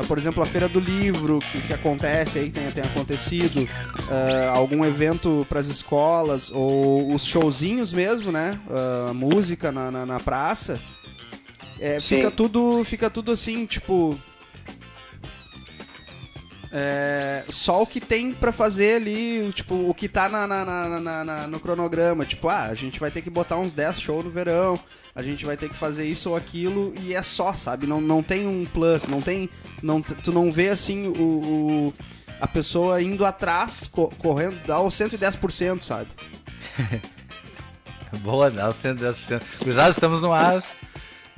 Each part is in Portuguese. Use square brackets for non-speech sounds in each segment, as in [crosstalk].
uh, por exemplo, a Feira do Livro, que, que acontece aí, tem, tem acontecido, uh, algum evento para as escolas, ou os showzinhos mesmo, né? música na, na, na praça. É, fica tudo fica tudo assim, tipo, é, só o que tem para fazer ali, tipo, o que tá na, na, na, na, no cronograma. Tipo, ah, a gente vai ter que botar uns 10 shows no verão, a gente vai ter que fazer isso ou aquilo, e é só, sabe? Não, não tem um plus, não tem. Não, tu não vê assim o, o a pessoa indo atrás, co correndo, dá o 110%, sabe? [laughs] Boa, dá o 110%. Cruzado, estamos no ar.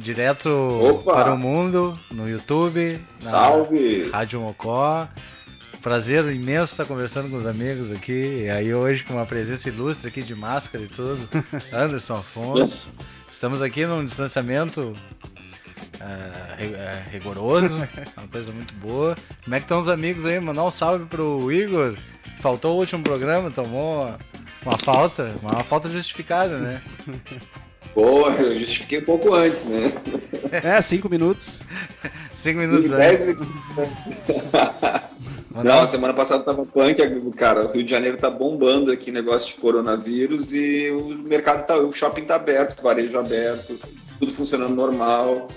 Direto Opa. para o mundo, no YouTube. Salve! Rádio Mocó. Prazer imenso estar conversando com os amigos aqui. E aí hoje com uma presença ilustre aqui de máscara e tudo. [laughs] Anderson Afonso. Estamos aqui num distanciamento é, rigoroso, [laughs] uma coisa muito boa. Como é que estão os amigos aí? Mandar um salve pro Igor. Faltou o último programa, tomou uma falta, uma falta justificada, né? [laughs] Boa, eu justifiquei um pouco antes, né? É, cinco minutos. cinco minutos cinco, Dez minutos. Não, semana passada tava punk, cara. O Rio de Janeiro tá bombando aqui negócio de coronavírus e o mercado tá, o shopping tá aberto, o varejo aberto, tudo funcionando normal.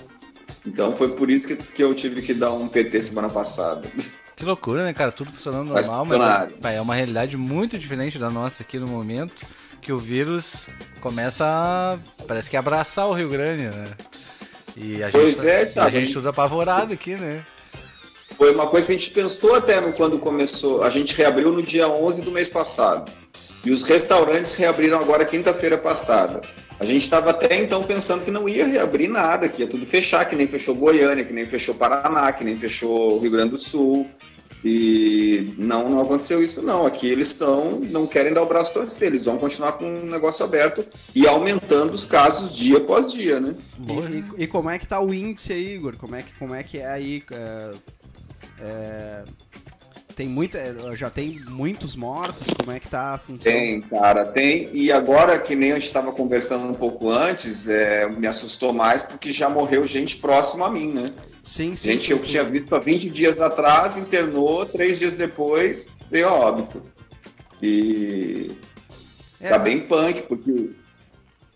Então foi por isso que, que eu tive que dar um PT semana passada. Que loucura, né, cara? Tudo funcionando normal, mas, mas é, é uma realidade muito diferente da nossa aqui no momento que o vírus começa a, parece que abraçar o Rio Grande, né? E a pois gente, é, Thiago. A gente tudo apavorado aqui, né? Foi uma coisa que a gente pensou até no, quando começou. A gente reabriu no dia 11 do mês passado. E os restaurantes reabriram agora quinta-feira passada. A gente estava até então pensando que não ia reabrir nada, que ia tudo fechar, que nem fechou Goiânia, que nem fechou Paraná, que nem fechou Rio Grande do Sul. E não, não aconteceu isso, não. Aqui eles estão, não querem dar o braço torcer, eles vão continuar com o negócio aberto e aumentando os casos dia após dia, né? E, e, e como é que tá o índice aí, Igor? Como é que, como é, que é aí? É, é, tem muita, já tem muitos mortos? Como é que tá funcionando? Tem, cara, tem. E agora, que nem a gente estava conversando um pouco antes, é, me assustou mais porque já morreu gente próxima a mim, né? Sim, sim. Gente que eu tinha visto há 20 dias atrás, internou, três dias depois veio a óbito. E é. tá bem punk, porque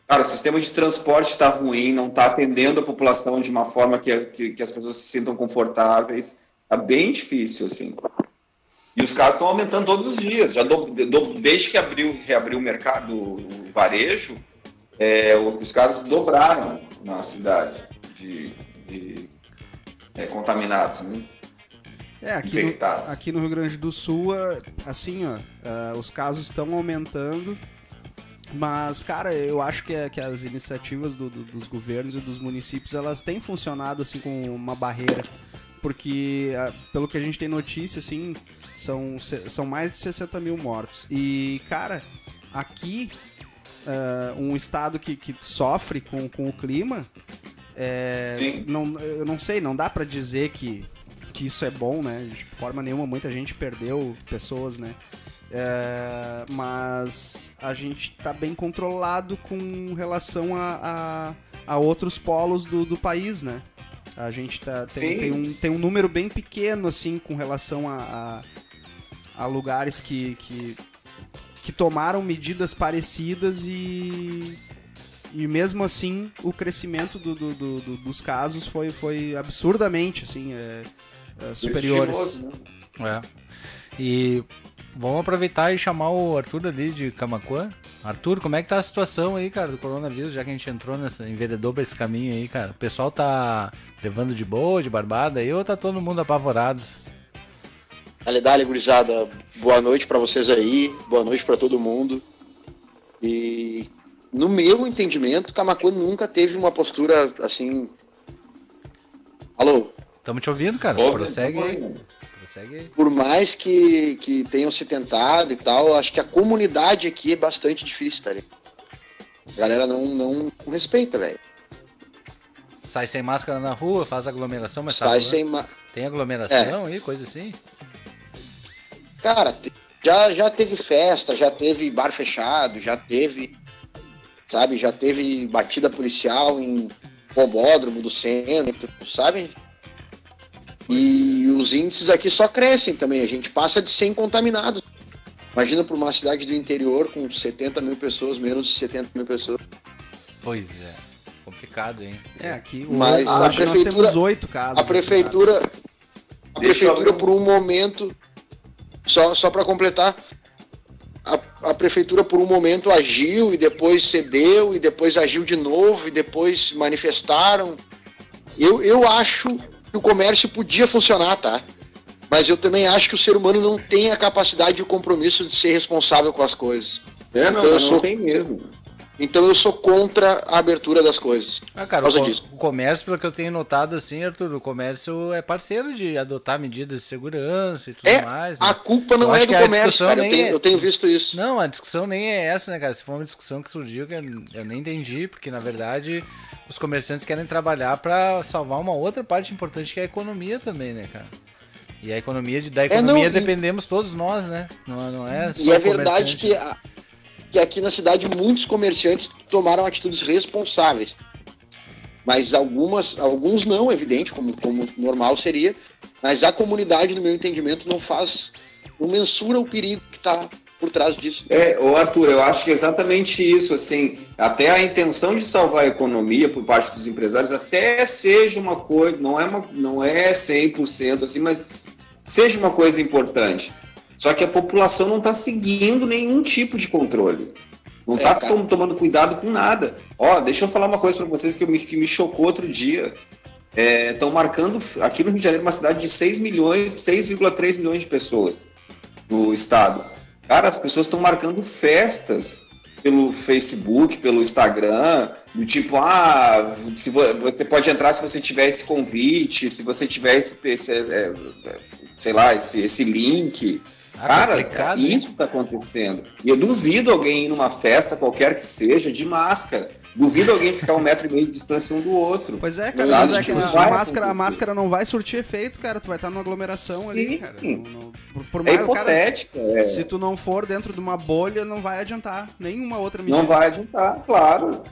cara, o sistema de transporte está ruim, não está atendendo a população de uma forma que, que, que, as pessoas se sintam confortáveis. Tá bem difícil, assim. E os casos estão aumentando todos os dias. Já do, do, desde que abriu, reabriu o mercado, o varejo, é, os casos dobraram na cidade de, de é, contaminados, né? É, aqui no, aqui no, Rio Grande do Sul, assim, ó, uh, os casos estão aumentando, mas, cara, eu acho que, que as iniciativas do, do, dos governos e dos municípios, elas têm funcionado, assim, com uma barreira, porque, uh, pelo que a gente tem notícia, assim, são, são mais de 60 mil mortos. E, cara, aqui, uh, um estado que, que sofre com, com o clima, é, não, eu não sei, não dá para dizer que, que isso é bom, né? De forma nenhuma, muita gente perdeu pessoas, né? É, mas a gente tá bem controlado com relação a, a, a outros polos do, do país, né? A gente tá, tem, tem, um, tem um número bem pequeno, assim, com relação a, a, a lugares que, que, que tomaram medidas parecidas e e mesmo assim, o crescimento do, do, do, dos casos foi, foi absurdamente assim, é, é, superiores. Né? É. E vamos aproveitar e chamar o Arthur ali de Camacuã. Arthur, como é que tá a situação aí, cara, do coronavírus, já que a gente entrou nessa, enveredou pra esse caminho aí, cara? O pessoal tá levando de boa, de barbada aí, ou tá todo mundo apavorado? Dale, dale, gurizada. Boa noite para vocês aí, boa noite para todo mundo. E no meu entendimento, Camacuã nunca teve uma postura assim. Alô? Estamos te ouvindo, cara. Oh, Prossegue aí. Prossegue Por mais que, que tenham se tentado e tal, acho que a comunidade aqui é bastante difícil, tá ligado? A galera não, não, respeita, velho. Sai sem máscara na rua, faz aglomeração, mas Sai tá sem ma... Tem aglomeração é. aí, coisa assim? Cara, já, já teve festa, já teve bar fechado, já teve sabe? Já teve batida policial em Pobódromo do centro, sabe? E os índices aqui só crescem também. A gente passa de 100 contaminados. Imagina para uma cidade do interior com 70 mil pessoas, menos de 70 mil pessoas. Pois é. Complicado, hein? É, aqui Mas a hoje nós temos oito casos. A prefeitura, a prefeitura por um momento, só, só para completar, a, a, prefeitura por um momento agiu e depois cedeu e depois agiu de novo e depois manifestaram. Eu, eu acho que o comércio podia funcionar, tá? Mas eu também acho que o ser humano não tem a capacidade e o compromisso de ser responsável com as coisas. É, não, então, eu sou... não tem mesmo. Então eu sou contra a abertura das coisas. Ah, cara, o, disso. o comércio, pelo que eu tenho notado assim, Arthur, o comércio é parceiro de adotar medidas de segurança e tudo é, mais. Né? A culpa não eu é do comércio, cara. Eu tenho, é... eu tenho, visto isso. Não, a discussão nem é essa, né, cara? Se for uma discussão que surgiu, que eu, eu nem entendi, porque na verdade os comerciantes querem trabalhar para salvar uma outra parte importante que é a economia também, né, cara? E a economia de, da economia é, não, dependemos e... todos nós, né? Não, não é E é verdade que a, que aqui na cidade muitos comerciantes tomaram atitudes responsáveis. Mas algumas, alguns não, evidente, como, como normal seria. Mas a comunidade, no meu entendimento, não faz, não mensura o perigo que está por trás disso. É, o Arthur, eu acho que é exatamente isso, assim, até a intenção de salvar a economia por parte dos empresários até seja uma coisa, não é, uma, não é 100% assim, mas seja uma coisa importante. Só que a população não está seguindo nenhum tipo de controle. Não está é, tom, tomando cuidado com nada. Ó, deixa eu falar uma coisa para vocês que me, que me chocou outro dia. Estão é, marcando aqui no Rio de Janeiro uma cidade de 6 milhões, 6,3 milhões de pessoas no estado. Cara, as pessoas estão marcando festas pelo Facebook, pelo Instagram, do tipo, ah, se você pode entrar se você tiver esse convite, se você tiver esse, esse é, é, sei lá, esse, esse link. Ah, Cara, isso está acontecendo. E eu duvido alguém ir numa festa, qualquer que seja, de máscara. Duvido alguém ficar um metro e meio de distância um do outro. Pois é, cara, mas é que a, a máscara, a máscara não vai surtir efeito, cara. Tu vai estar numa aglomeração Sim. ali, cara. Não, não, por, por é mais, é hipotética. Cara, é. Se tu não for dentro de uma bolha, não vai adiantar. Nenhuma outra medida. Não vai adiantar, claro.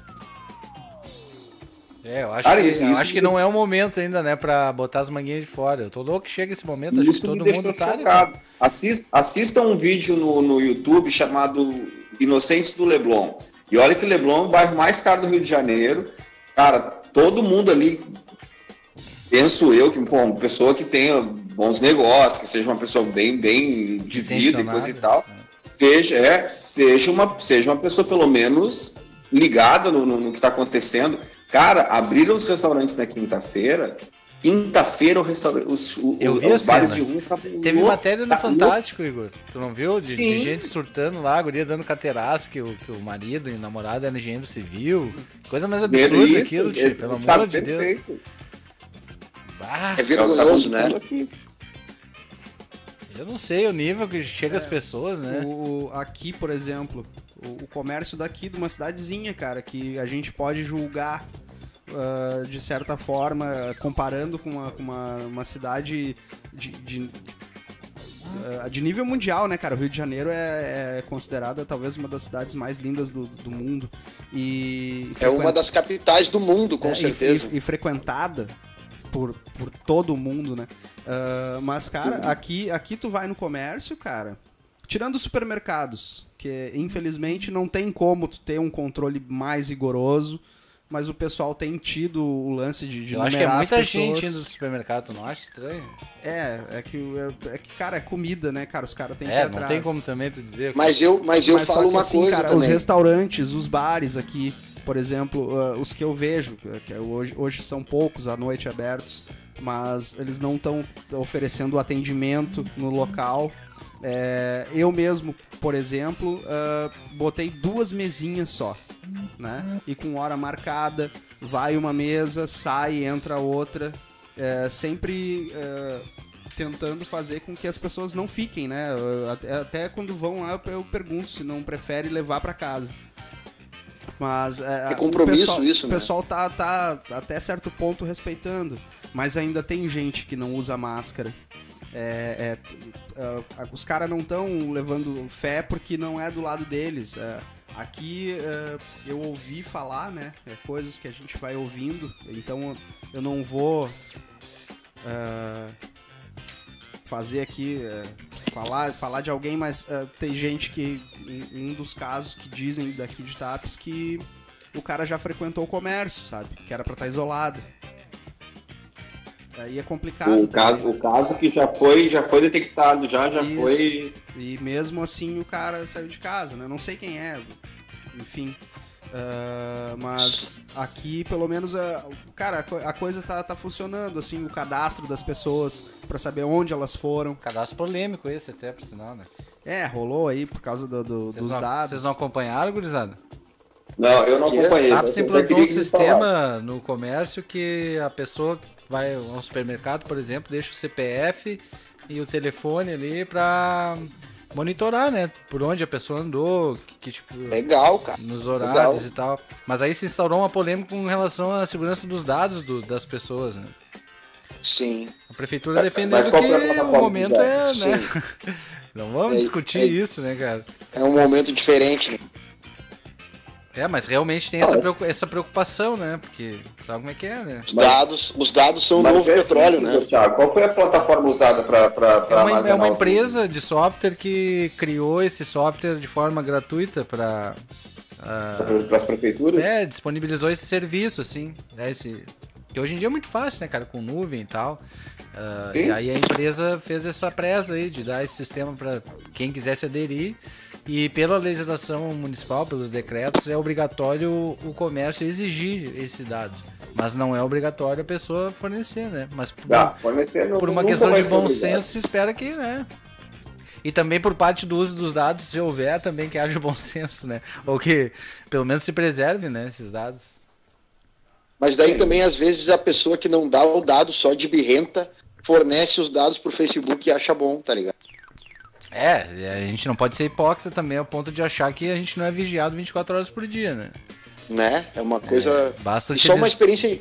É, eu acho, Cara, que, isso, eu isso acho que não é o momento ainda, né, pra botar as manguinhas de fora. Eu tô louco que chega esse momento, acho que todo mundo tá. Chocado. Assista, assista um vídeo no, no YouTube chamado Inocentes do Leblon. E olha que Leblon é o bairro mais caro do Rio de Janeiro. Cara, todo mundo ali, penso eu, que pô, uma pessoa que tenha bons negócios, que seja uma pessoa bem, bem de vida e coisa e tal, é. seja, é, seja, uma, seja uma pessoa pelo menos ligada no, no, no que está acontecendo. Cara, abriram os restaurantes na quinta-feira. Quinta-feira os, Eu vi os bares de rua estavam Teve matéria no tá Fantástico, Igor. Tu não viu? De, de, gente surtando lá, a guria dando cateiraço, que o, que o marido e o namorado eram engenheiro civil. Coisa mais absurda isso, aquilo, tio, pelo amor de perfeito. Deus. Bah, é vergonhoso, né? Eu não sei o nível que chega é, as pessoas, né? O, aqui, por exemplo, o, o, comércio daqui de uma cidadezinha, cara, que a gente pode julgar uh, de certa forma, comparando com uma, uma, uma cidade de, de Uh, de nível mundial, né, cara? O Rio de Janeiro é, é considerada talvez uma das cidades mais lindas do, do mundo. E, É uma das capitais do mundo, com é, certeza. E, e, frequentada por, por todo mundo, né? Uh, mas, cara, aqui, aqui tu vai no comércio, cara, tirando os supermercados, que infelizmente não tem como tu ter um controle mais rigoroso, mas o pessoal tem tido o lance de, de Eu acho que é muita gente indo no supermercado, não acha estranho? É, é que, é, é, que, cara, é comida, né, cara? Os caras têm que É, não tem como também tu dizer. Mas eu, mas eu mas falo uma assim, coisa cara, também. Os restaurantes, os bares aqui, por exemplo, uh, os que eu vejo, que é hoje, hoje são poucos à noite abertos, mas eles não estão oferecendo atendimento no local é, eu mesmo, por exemplo, uh, botei duas mesinhas só, né? E com hora marcada, vai uma mesa, sai, entra outra, é, sempre é, tentando fazer com que as pessoas não fiquem, né? Até, até quando vão lá eu pergunto se não prefere levar para casa. Mas é, é compromisso o pessoal, isso, né? O pessoal tá, tá até certo ponto respeitando, mas ainda tem gente que não usa máscara. É, é, uh, os caras não estão levando fé porque não é do lado deles. Uh, aqui uh, eu ouvi falar, né? É, coisas que a gente vai ouvindo, então eu não vou fazer aqui, falar, falar de alguém, mas tem gente que, um, um dos casos que dizem daqui de Tapes que o cara já frequentou o comércio, sabe? Que era pra estar tá isolado. Aí é complicado. O caso, o caso que já foi, já foi detectado, já, já Isso. foi. E mesmo assim o cara saiu de casa, né? Não sei quem é, enfim. Uh, mas aqui, pelo menos, uh, cara, a coisa tá, tá funcionando, assim, o cadastro das pessoas para saber onde elas foram. Cadastro polêmico esse até, por sinal, né? É, rolou aí por causa do, do, dos não, dados. Vocês não acompanharam, gurizada? Não, eu não acompanhei. A TAPS implantou um sistema no comércio que a pessoa vai ao supermercado, por exemplo, deixa o CPF e o telefone ali pra monitorar, né? Por onde a pessoa andou, que, que tipo. Legal, cara. Nos horários Legal. e tal. Mas aí se instaurou uma polêmica com relação à segurança dos dados do, das pessoas, né? Sim. A prefeitura defendeu que o momento é, né? [laughs] Não vamos é, discutir é, isso, né, cara? É um momento diferente, né? É, mas realmente tem essa, preocupação, essa preocupação, né? Porque sabe como é que é, né? Os dados, os dados são o novo é petróleo, né? Thiago, qual foi a plataforma usada para é, uma, é uma empresa de software que criou esse software de forma gratuita para uh, para as prefeituras? É, disponibilizou esse serviço, assim, né? Esse, que hoje em dia é muito fácil, né, cara, com nuvem e tal. Uh, e aí a empresa fez essa presa aí de dar esse sistema para quem quisesse aderir. E pela legislação municipal, pelos decretos, é obrigatório o comércio exigir esses dados. Mas não é obrigatório a pessoa fornecer, né? Mas por, ah, fornecer não, por uma questão de bom senso, se espera que, né? E também por parte do uso dos dados, se houver também que haja bom senso, né? Ou que pelo menos se preserve, né, esses dados. Mas daí também, às vezes, a pessoa que não dá o dado só de birrenta fornece os dados pro Facebook e acha bom, tá ligado? É, a gente não pode ser hipócrita também ao ponto de achar que a gente não é vigiado 24 horas por dia, né? Né? É uma coisa. É, basta só uma experiência.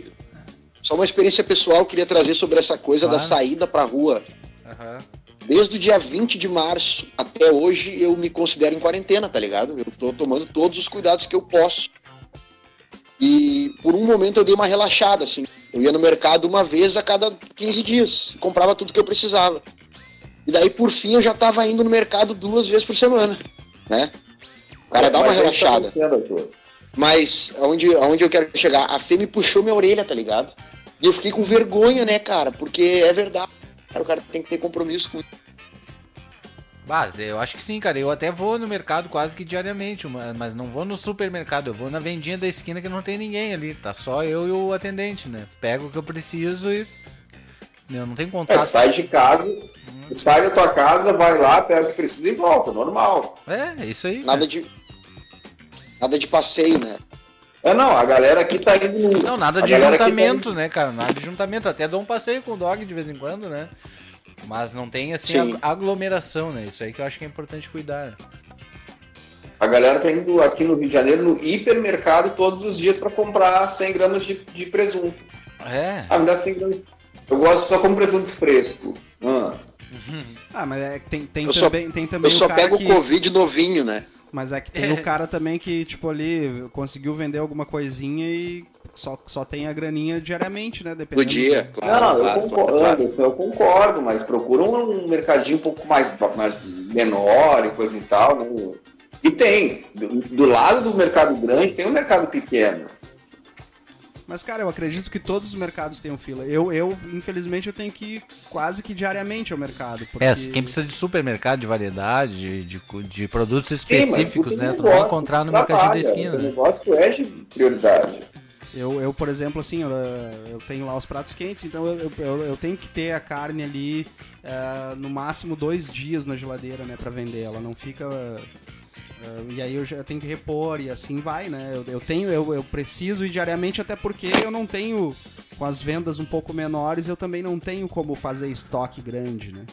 Só uma experiência pessoal que queria trazer sobre essa coisa claro. da saída pra rua. Uhum. Desde o dia 20 de março até hoje eu me considero em quarentena, tá ligado? Eu tô tomando todos os cuidados que eu posso. E por um momento eu dei uma relaxada, assim. Eu ia no mercado uma vez a cada 15 dias, comprava tudo que eu precisava. E daí, por fim, eu já tava indo no mercado duas vezes por semana, né? O cara dá uma Mas relaxada. Mas aonde, aonde eu quero chegar? A Fê me puxou minha orelha, tá ligado? E eu fiquei com vergonha, né, cara? Porque é verdade. Cara, o cara tem que ter compromisso com Bah, eu acho que sim, cara. Eu até vou no mercado quase que diariamente, mas não vou no supermercado. Eu vou na vendinha da esquina que não tem ninguém ali. Tá só eu e o atendente, né? Pego o que eu preciso e. Eu não tenho contato. É, sai de casa, Sai da tua casa, vai lá, pega o que precisa e volta, normal. É, é isso aí. Nada de. Nada de passeio, né? É, não, a galera aqui tá indo. Não, nada de tá juntamento, tá né, cara? Nada de juntamento. Até dou um passeio com o dog de vez em quando, né? Mas não tem, assim, aglomeração, né? Isso aí que eu acho que é importante cuidar. Né? A galera tá indo aqui no Rio de Janeiro no hipermercado todos os dias para comprar 100 gramas de, de presunto. É. Ah, me dá 100 gramas. Eu gosto só com presunto fresco. Ah, ah, mas é, tem, tem, eu também, só, tem também. Eu só pego o que... Covid novinho, né? Mas é que tem o cara também que, tipo, ali conseguiu vender alguma coisinha e só, só tem a graninha diariamente, né? Dependendo do dia, do... claro. Não, claro, eu concordo, claro. eu concordo, mas procura um mercadinho um pouco mais, mais menor e coisa e tal. Né? E tem, do, do lado do mercado grande tem um mercado pequeno. Mas, cara, eu acredito que todos os mercados tenham fila. Eu, eu infelizmente, eu tenho que ir quase que diariamente ao mercado. Porque... É, quem precisa de supermercado, de variedade, de, de, de produtos específicos, Sim, né? Tu vai encontrar no mercadinho da esquina. O né? negócio é de prioridade. Eu, eu, por exemplo, assim, eu, eu, tenho lá os pratos quentes, então eu, eu, eu tenho que ter a carne ali uh, no máximo dois dias na geladeira, né, para vender. Ela não fica Uh, e aí eu já tenho que repor e assim vai, né? Eu, eu tenho, eu, eu preciso ir diariamente, até porque eu não tenho, com as vendas um pouco menores, eu também não tenho como fazer estoque grande, né?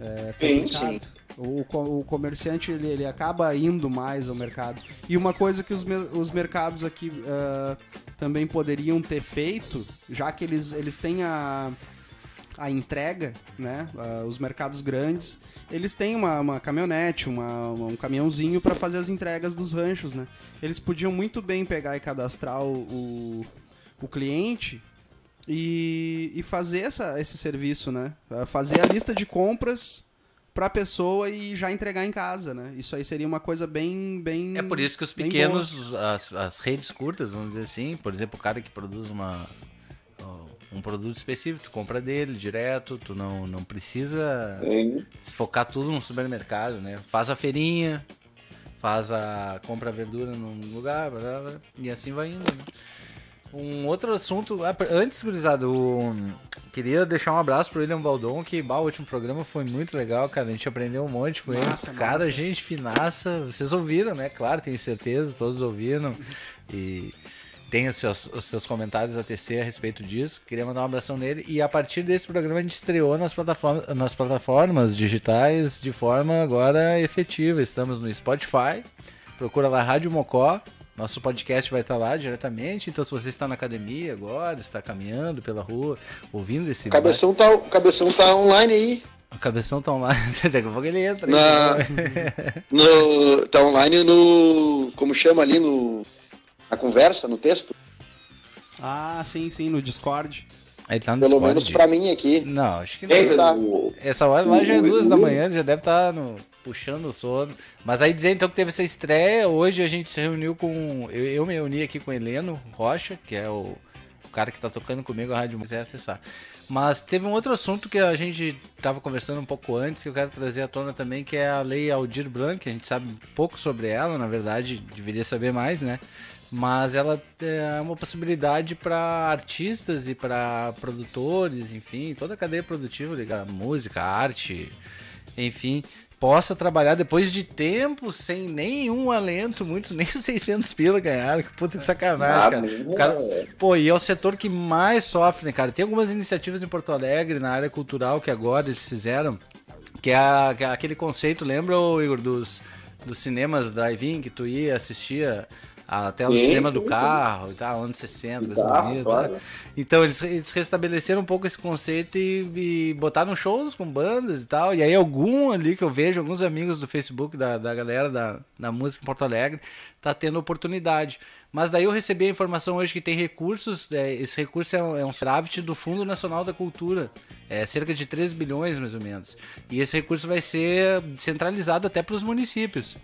É sim, sim. O, o comerciante ele, ele acaba indo mais ao mercado. E uma coisa que os, os mercados aqui uh, também poderiam ter feito, já que eles, eles têm a, a entrega, né? Uh, os mercados grandes, eles têm uma, uma caminhonete, uma, um caminhãozinho para fazer as entregas dos ranchos, né? Eles podiam muito bem pegar e cadastrar o, o, o cliente e, e fazer essa, esse serviço, né? Fazer a lista de compras para a pessoa e já entregar em casa, né? Isso aí seria uma coisa bem, bem. É por isso que os pequenos, as, as redes curtas, vamos dizer assim, por exemplo, o cara que produz uma um produto específico, tu compra dele direto, tu não, não precisa Sim. focar tudo no supermercado, né? Faz a feirinha, faz a compra verdura num lugar, blá, blá, e assim vai indo. Né? Um outro assunto, ah, antes, gurizado, um, queria deixar um abraço pro William Baldon, que bah, o último programa foi muito legal, cara. A gente aprendeu um monte com ele. Cara, gente finaça. Vocês ouviram, né? Claro, tenho certeza, todos ouviram. E tem os seus, os seus comentários a tecer a respeito disso. Queria mandar um abração nele. E a partir desse programa a gente estreou nas plataformas, nas plataformas digitais de forma agora efetiva. Estamos no Spotify. Procura lá Rádio Mocó. Nosso podcast vai estar lá diretamente. Então, se você está na academia agora, está caminhando pela rua, ouvindo esse. O cabeção, tá, o cabeção tá online aí. O cabeção tá online. [laughs] Daqui a pouco ele entra. Na, no, tá online no. Como chama ali no. Na conversa, no texto? Ah, sim, sim, no Discord. Ele tá no Pelo Discord. menos pra mim aqui. Não, acho que não. Tá. Essa hora lá já é duas da manhã, já deve estar tá no, puxando o sono. Mas aí dizer então que teve essa estreia, hoje a gente se reuniu com. Eu, eu me reuni aqui com o Heleno Rocha, que é o, o cara que tá tocando comigo a rádio, mas é acessar. Mas teve um outro assunto que a gente tava conversando um pouco antes, que eu quero trazer à tona também, que é a lei Aldir Blanc. A gente sabe pouco sobre ela, na verdade, deveria saber mais, né? Mas ela é uma possibilidade para artistas e para produtores, enfim, toda a cadeia produtiva ligada música, arte, enfim, possa trabalhar depois de tempo sem nenhum alento, muitos nem os 600 pila ganharam, que puta que sacanagem, cara. cara. Pô, e é o setor que mais sofre, né, cara? Tem algumas iniciativas em Porto Alegre na área cultural que agora eles fizeram, que é, a, que é aquele conceito, lembra, Igor, dos dos cinemas drive-in que tu ia assistia até sim, o sistema sim, do carro e tal, anos 60, coisa bonita. Claro. Então eles, eles restabeleceram um pouco esse conceito e, e, botaram shows com bandas e tal. E aí algum ali que eu vejo, alguns amigos do Facebook da, da galera da, da música em Porto Alegre, tá tendo oportunidade. Mas daí eu recebi a informação hoje que tem recursos, é, esse recurso é um, é um do Fundo Nacional da Cultura, é cerca de 3 bilhões mais ou menos. E esse recurso vai ser centralizado até para os municípios.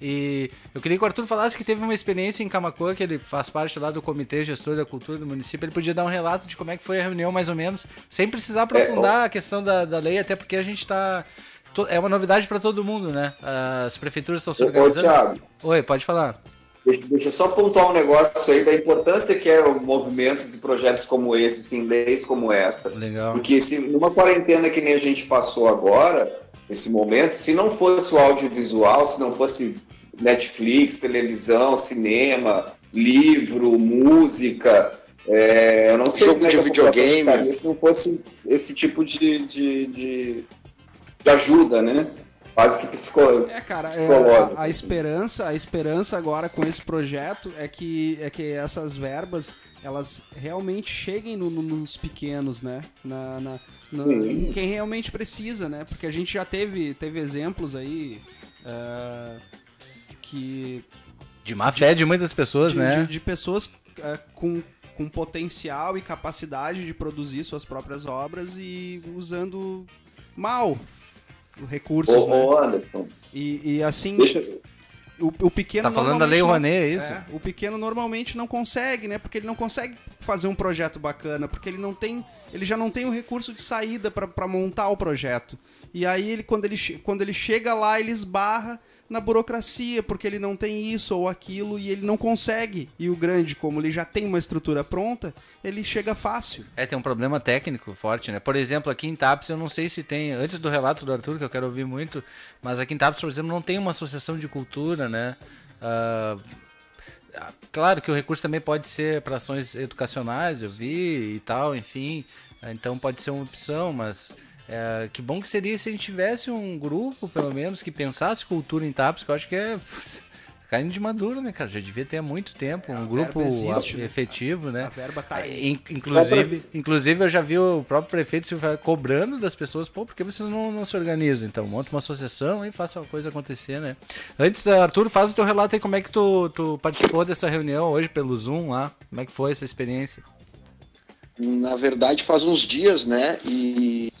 E eu queria que o Arthur falasse que teve uma experiência em Camacuã, que ele faz parte lá do Comitê Gestor da Cultura do município. Ele podia dar um relato de como é que foi a reunião, mais ou menos, sem precisar aprofundar é, a questão da, da lei, até porque a gente está. É uma novidade para todo mundo, né? As prefeituras estão se organizando. Ô, Thiago. Oi, pode falar. Deixa, deixa eu só pontuar um negócio aí da importância que é movimentos e projetos como esse, assim, leis como essa. Legal. Porque se numa quarentena que nem a gente passou agora, esse momento, se não fosse o audiovisual, se não fosse Netflix, televisão, cinema, livro, música. É, eu não sei Jogo como é que a videogame. ficaria se não fosse esse tipo de, de, de, de ajuda, né? Quase que psico é, cara, É, a, a, esperança, a esperança agora com esse projeto é que, é que essas verbas elas realmente cheguem no, no, nos pequenos, né? Na, na, em quem realmente precisa, né? Porque a gente já teve, teve exemplos aí. Uh, que. De má fé de muitas pessoas, de, né? De, de pessoas uh, com, com potencial e capacidade de produzir suas próprias obras e usando mal recursos. Ô, né? Anderson. E, e assim. Deixa... O, o, pequeno tá falando da lei Rouanet, é isso? É, o pequeno normalmente não consegue, né? Porque ele não consegue fazer um projeto bacana, porque ele não tem, ele já não tem o recurso de saída para montar o projeto. E aí ele quando ele quando ele chega lá, ele esbarra na burocracia, porque ele não tem isso ou aquilo e ele não consegue. E o grande, como ele já tem uma estrutura pronta, ele chega fácil. É, tem um problema técnico forte, né? Por exemplo, aqui em TAPS, eu não sei se tem, antes do relato do Arthur, que eu quero ouvir muito, mas aqui em TAPS, por exemplo, não tem uma associação de cultura, né? Uh, claro que o recurso também pode ser para ações educacionais, eu vi e tal, enfim. Então pode ser uma opção, mas é, que bom que seria se a gente tivesse um grupo, pelo menos, que pensasse cultura em TAPS, que eu acho que é caindo de maduro, né, cara? Já devia ter há muito tempo um grupo existe, né? efetivo, né? A verba tá aí. Inclusive, inclusive, eu já vi o próprio prefeito se cobrando das pessoas, pô, por que vocês não, não se organizam? Então, monta uma associação e faça a coisa acontecer, né? Antes, Arthur, faz o teu relato aí, como é que tu, tu participou dessa reunião hoje pelo Zoom lá? Como é que foi essa experiência? na verdade, faz uns dias, né? E,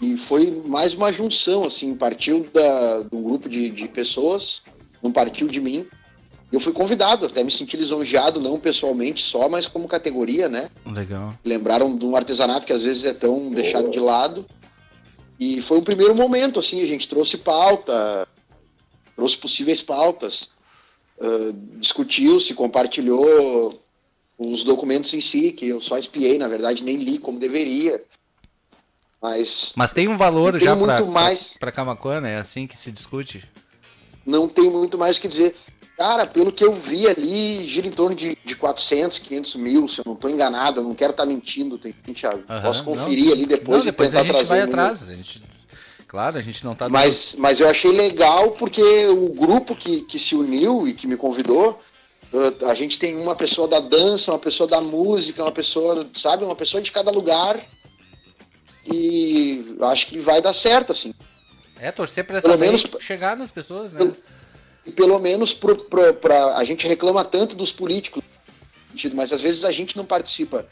e foi mais uma junção, assim, partiu da, de um grupo de, de pessoas, não partiu de mim. Eu fui convidado, até me senti lisonjeado, não pessoalmente só, mas como categoria, né? Legal. Lembraram de um artesanato que às vezes é tão deixado de lado. E foi o primeiro momento, assim, a gente trouxe pauta, trouxe possíveis pautas, uh, discutiu, se compartilhou os documentos em si, que eu só espiei, na verdade, nem li como deveria. Mas, Mas tem um valor já para mais... Camacuã? É assim que se discute. Não tem muito mais o que dizer. Cara, pelo que eu vi ali, gira em torno de, de 400, 500 mil, se eu não estou enganado, eu não quero estar tá mentindo, tem, Thiago. Uhum, Posso conferir não, ali depois não, depois a gente vai atrás. A gente, claro, a gente não está... Mas, mas eu achei legal porque o grupo que, que se uniu e que me convidou, a gente tem uma pessoa da dança, uma pessoa da música, uma pessoa, sabe, uma pessoa de cada lugar. E acho que vai dar certo, assim. É, torcer para essa menos chegar nas pessoas, né? E pelo menos pro, pro, pra, a gente reclama tanto dos políticos, mas às vezes a gente não participa.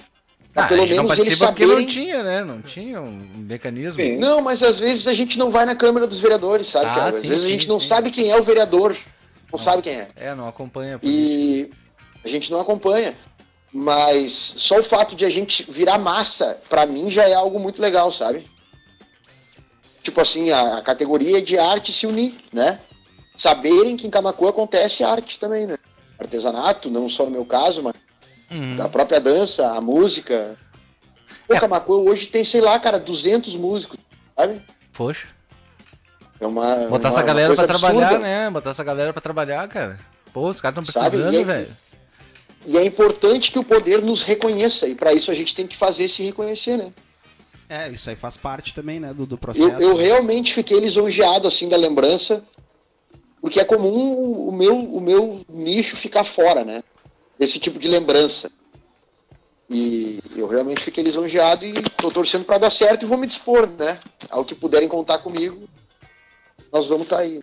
Ah, pelo menos eles saberem... não tinha, né? Não tinha um mecanismo. Sim. Não, mas às vezes a gente não vai na Câmara dos Vereadores, sabe? Ah, às sim, vezes sim, a gente não sabe quem é o vereador não, sabe quem é. É, não acompanha. E a gente não acompanha. Mas só o fato de a gente virar massa, para mim, já é algo muito legal, sabe? Tipo assim, a, a, categoria de arte se unir, né? Saberem que em Camacuã acontece arte também, né? Artesanato, não só no meu caso, mas uhum. a própria dança, a música. Pô, é. Camacuã hoje tem, sei lá, cara, 200 músicos, sabe? Poxa. É uma. Botar uma, essa galera pra trabalhar, né? Botar essa galera pra trabalhar, cara. Pô, os caras estão precisando, é velho. E é importante que o poder nos reconheça, e para isso a gente tem que fazer se reconhecer, né? É, isso aí faz parte também, né, do, do processo. Eu, eu realmente fiquei lisonjeado, assim, da lembrança, porque é comum o meu, o meu nicho ficar fora, né? Desse tipo de lembrança. E eu realmente fiquei lisonjeado e tô torcendo para dar certo e vou me dispor, né? Ao que puderem contar comigo, nós vamos estar tá aí.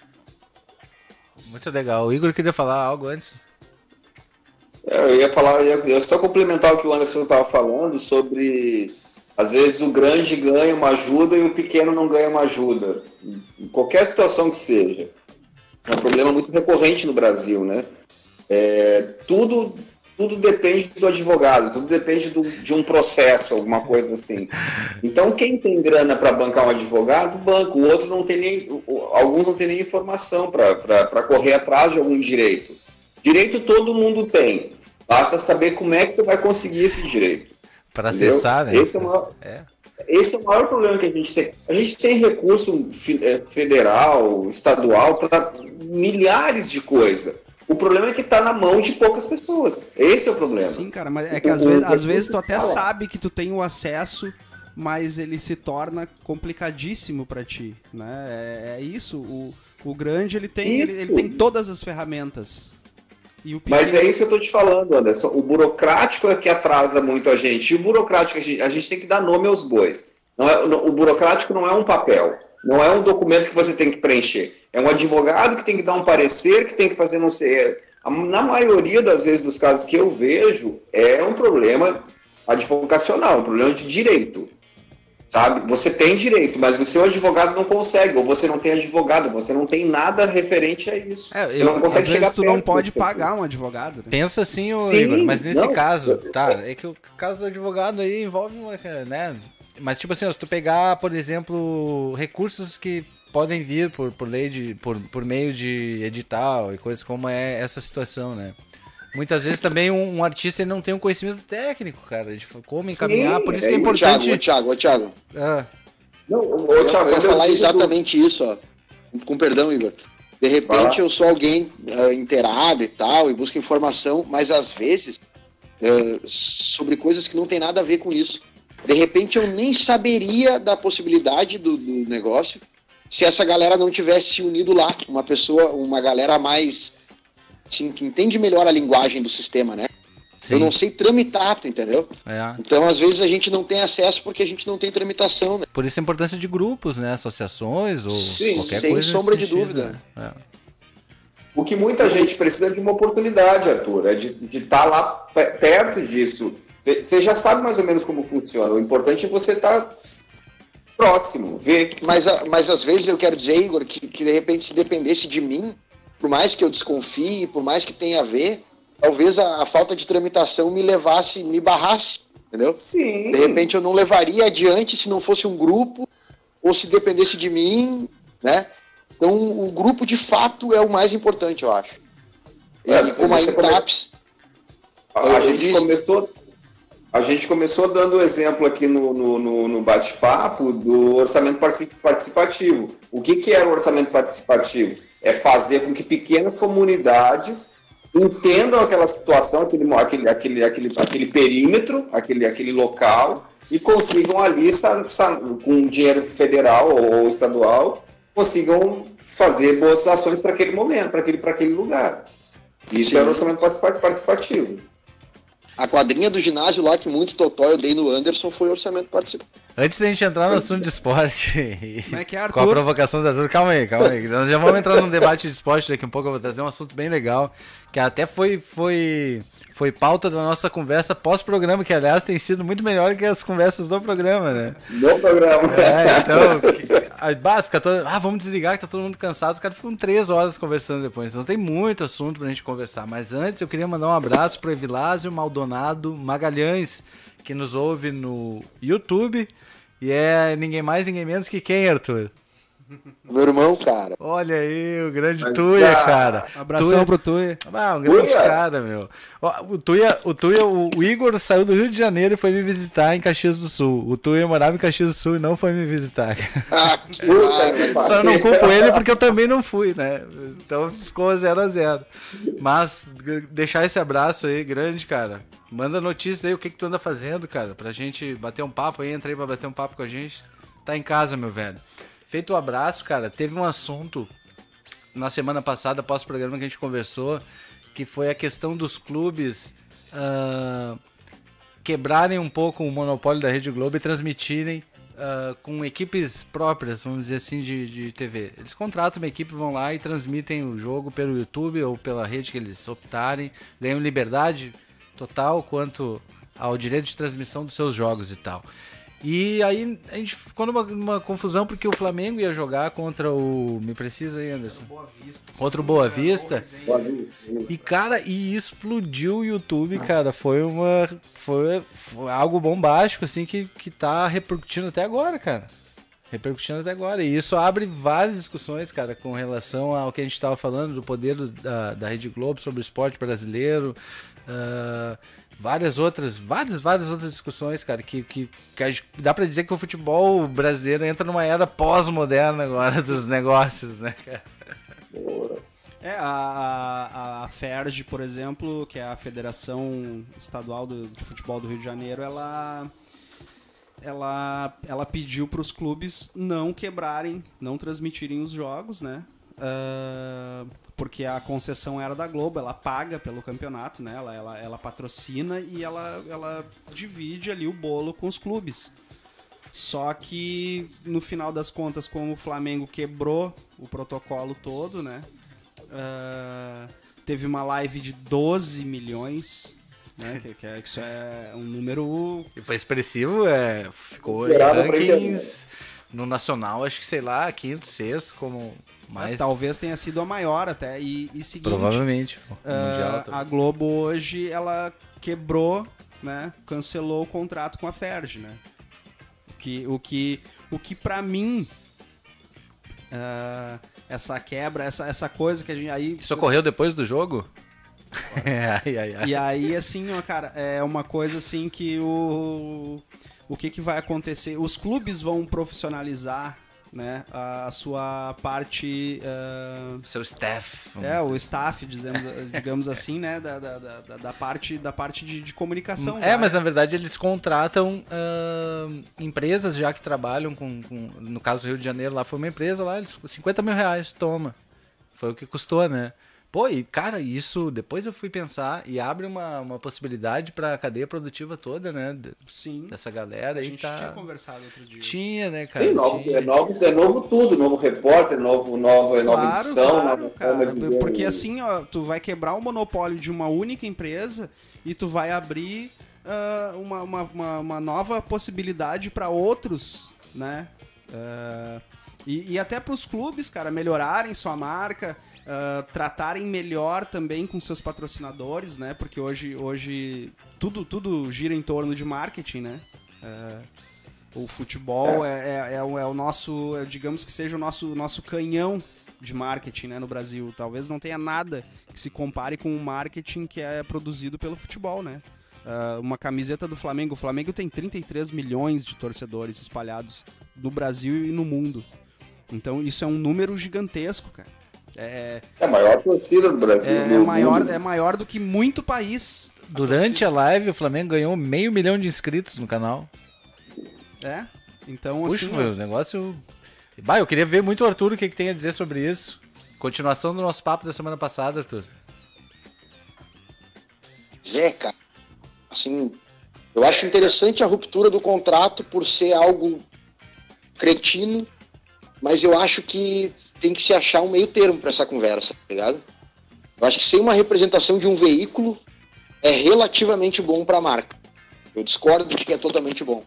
Muito legal. O Igor queria falar algo antes. É, eu ia falar, eu ia só complementar o que o Anderson estava falando sobre às vezes o grande ganha uma ajuda e o pequeno não ganha uma ajuda. Em qualquer situação que seja. É um problema muito recorrente no Brasil, né? É, tudo tudo depende do advogado, tudo depende do, de um processo, alguma coisa assim. Então, quem tem grana para bancar um advogado, banca. O outro não tem nem. Alguns não tem nem informação para correr atrás de algum direito. Direito todo mundo tem. Basta saber como é que você vai conseguir esse direito. Para acessar, né? Esse é, o maior, é. esse é o maior problema que a gente tem. A gente tem recurso é, federal, estadual, para milhares de coisas. O problema é que está na mão de poucas pessoas. Esse é o problema. Sim, cara, mas é que às, vezes, às vezes tu até sabe que tu tem o acesso, mas ele se torna complicadíssimo para ti, né? É, é, isso. O, o grande ele tem, ele, ele, tem todas as ferramentas. Mas é isso que eu tô te falando, Anderson. O burocrático é que atrasa muito a gente. E o burocrático, a gente, a gente tem que dar nome aos bois. Não é, o burocrático não é um papel. Não é um documento que você tem que preencher. É um advogado que tem que dar um parecer, que tem que fazer não sei. Na maioria das vezes dos casos que eu vejo, é um problema advocacional, um problema de direito. Sabe? Você tem direito, mas o seu advogado não consegue, ou você não tem advogado, você não tem nada referente a isso. É, eu, não consegue às vezes tu não pode pagar um advogado. Né? Pensa assim, Sim, Igor, mas nesse não, caso, tá, é que o caso do advogado aí envolve uma, né, mas, tipo assim, se tu pegar, por exemplo, recursos que podem vir por, por lei de. Por, por meio de edital e coisas como é essa situação, né? Muitas vezes também um, um artista não tem um conhecimento técnico, cara, de como encaminhar. Sim, por isso é, que é importante. Ô, Thiago, ô, Thiago. Ah. Não, ô, Thiago, eu, eu ia falar exatamente do... isso, ó. Com perdão, Igor. De repente eu sou alguém uh, inteirado e tal, e busco informação, mas às vezes uh, sobre coisas que não tem nada a ver com isso. De repente eu nem saberia da possibilidade do, do negócio se essa galera não tivesse se unido lá. Uma pessoa, uma galera mais. Assim, que entende melhor a linguagem do sistema, né? Sim. Eu não sei tramitar, entendeu? É. Então, às vezes, a gente não tem acesso porque a gente não tem tramitação, né? Por isso a importância de grupos, né? Associações ou Sim, qualquer sem coisa. Sem sombra de dúvida. Né? É. O que muita gente precisa de uma oportunidade, Arthur, é de estar tá lá perto disso Você já sabe mais ou menos como funciona. O importante é você estar tá próximo, ver. Mas, mas às vezes eu quero dizer, Igor, que, que de repente se dependesse de mim, por mais que eu desconfie, por mais que tenha a ver, talvez a, a falta de tramitação me levasse, me barrasse, entendeu? Sim. De repente eu não levaria adiante se não fosse um grupo, ou se dependesse de mim, né? Então o grupo de fato é o mais importante, eu acho. É, e como a Intraps. A, a gente disse, começou a gente começou dando o exemplo aqui no, no, no, no bate-papo do orçamento participativo. O que, que era o orçamento participativo? É fazer com que pequenas comunidades entendam aquela situação, aquele, aquele, aquele, aquele, aquele perímetro, aquele, aquele local, e consigam ali, com dinheiro federal ou estadual, consigam fazer boas ações para aquele momento, para aquele, aquele lugar. Isso Sim. era o orçamento participativo. A quadrinha do ginásio lá que muito totó eu dei no Anderson foi orçamento participante. Antes da gente entrar no assunto de esporte. [laughs] Como é que é, Arthur? Com a provocação do Arthur. Calma aí, calma aí. Nós já vamos entrar num debate de esporte daqui a um pouco. Eu vou trazer um assunto bem legal. Que até foi, foi, foi pauta da nossa conversa pós-programa, que aliás tem sido muito melhor que as conversas do programa, né? No programa. É, então. Ah, fica todo, ah, vamos desligar que tá todo mundo cansado. Os caras ficam três horas conversando depois. Então tem muito assunto pra gente conversar. Mas antes eu queria mandar um abraço pro Evilásio Maldonado Magalhães, que nos ouve no YouTube. E é ninguém mais, ninguém menos que quem, Arthur? Meu irmão, cara. Olha aí, o grande Mas, Tuia, ah, cara. Abração Tuia. pro Tuia. Ah, um grande Tuia. cara, meu. O Tuia, o Tuia, o Igor saiu do Rio de Janeiro e foi me visitar em Caxias do Sul. O Tuia morava em Caxias do Sul e não foi me visitar. [laughs] Ah, que Puta, Só não culpo ele porque eu também não fui, né? Então ficou 0 a 0 Mas deixar esse abraço aí, grande, cara. Manda notícia aí, o que, que tu anda fazendo, cara, pra gente bater um papo aí. Entrei pra bater um papo com a gente. Tá em casa, meu velho. Feito o um abraço, cara, teve um assunto na semana passada, após o programa que a gente conversou, que foi a questão dos clubes uh, quebrarem um pouco o monopólio da Rede Globo e transmitirem uh, com equipes próprias, vamos dizer assim, de, de TV. Eles contratam uma equipe, vão lá e transmitem o jogo pelo YouTube ou pela rede que eles optarem, ganham liberdade total quanto ao direito de transmissão dos seus jogos e tal. E aí a gente ficou numa, numa, confusão porque o Flamengo ia jogar contra o. Me precisa aí, Anderson. Boa Vista. Contra o Boa Vista. Boa Vista. E, cara, e explodiu o YouTube, cara. Foi uma. Foi, foi, algo bombástico, assim, que, que tá repercutindo até agora, cara. Repercutindo até agora. E isso abre várias discussões, cara, com relação ao que a gente estava falando do poder da, da Rede Globo sobre o esporte brasileiro. Uh, várias outras, várias, várias outras discussões, cara, que, que, que dá para dizer que o futebol brasileiro entra numa era pós-moderna agora [laughs] dos negócios, né, cara? É, a, a, a FERJ, por exemplo, que é a Federação Estadual do, de Futebol do Rio de Janeiro, ela ela, ela pediu para os clubes não quebrarem, não transmitirem os jogos, né? Uh, porque a concessão era da Globo, ela paga pelo campeonato, né? Ela, ela, ela patrocina e ela, ela divide ali o bolo com os clubes. Só que no final das contas, como o Flamengo quebrou o protocolo todo, né? Uh, teve uma live de 12 milhões né? [laughs] Que, que, é, que, isso é um número. E foi expressivo, é, ficou em rankings no Nacional, acho que sei lá, quinto, sexto, como mais. talvez tenha sido a maior até. E, e seguinte, Provavelmente. Uh, a Globo hoje ela quebrou, né? Cancelou o contrato com a Ferg, né? O que, o que, o que para mim uh, essa quebra, essa, essa coisa que a gente aí. Isso ocorreu depois do jogo? [laughs] ai, ai, ai. E aí, assim, ó, cara, é uma coisa assim que o. O que, que vai acontecer? Os clubes vão profissionalizar né, a sua parte. Uh, Seu staff. É, o staff, dizemos, [laughs] digamos assim, né, da, da, da, da parte, da parte de, de comunicação. É, mas na verdade eles contratam uh, empresas já que trabalham com, com, No caso do Rio de Janeiro, lá foi uma empresa lá, eles, 50 mil reais, toma. Foi o que custou, né? Pô, e cara, isso depois eu fui pensar e abre uma, uma possibilidade para a cadeia produtiva toda, né? Sim. Dessa galera a aí gente tá... tinha conversado outro dia. Tinha, né, cara? Sim, novos, tinha. É, novos, é novo tudo, novo repórter, novo, nova, claro, nova edição, claro, nova cara, de Porque assim, ó, tu vai quebrar o monopólio de uma única empresa e tu vai abrir uh, uma, uma, uma, uma, nova possibilidade para outros, né? Uh, e, e, até para os clubes, cara, melhorarem sua marca, uh, tratarem melhor também com seus patrocinadores, né? Porque hoje, hoje tudo, tudo gira em torno de marketing, né? o futebol é. É, é, é, o, é o nosso, digamos que seja o nosso, nosso canhão de marketing né, no Brasil. Talvez não tenha nada que se compare com o marketing que é produzido pelo futebol, né? Uh, uma camiseta do Flamengo. O Flamengo tem 33 milhões de torcedores espalhados no Brasil e no mundo. Então isso é um número gigantesco, cara. É, é a maior torcida do Brasil. É, é maior, é maior do que muito país. Durante a, a live, o Flamengo ganhou meio milhão de inscritos no canal. É? Então, Puxa, assim. o negócio. Bah, eu queria ver muito o Arthur o que, que tem a dizer sobre isso. Continuação do nosso papo da semana passada, Arthur. É, cara. Assim, eu acho interessante a ruptura do contrato por ser algo cretino, mas eu acho que tem que se achar um meio termo para essa conversa, tá ligado? Eu acho que sem uma representação de um veículo é relativamente bom para a marca. Eu discordo de que é totalmente bom.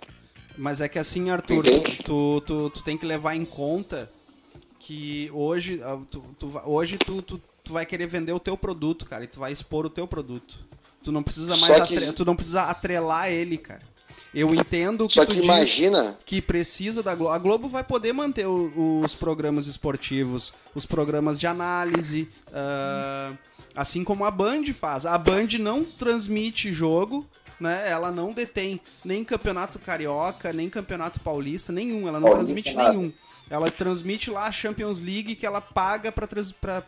Mas é que assim, Arthur, tu, tu, tu tem que levar em conta que hoje, ah, tu, tu, hoje tu, tu, tu vai querer vender o teu produto, cara, e tu vai expor o teu produto. Tu não precisa mais que... atre... tu não precisa atrelar ele, cara. Eu entendo que, Só que imagina que precisa da Globo. A Globo vai poder manter o, os programas esportivos, os programas de análise, uh, assim como a Band faz. A Band não transmite jogo, né? Ela não detém nem campeonato carioca, nem campeonato paulista, nenhum. Ela não Paulista transmite nada. nenhum. Ela transmite lá a Champions League que ela paga para trans, pra,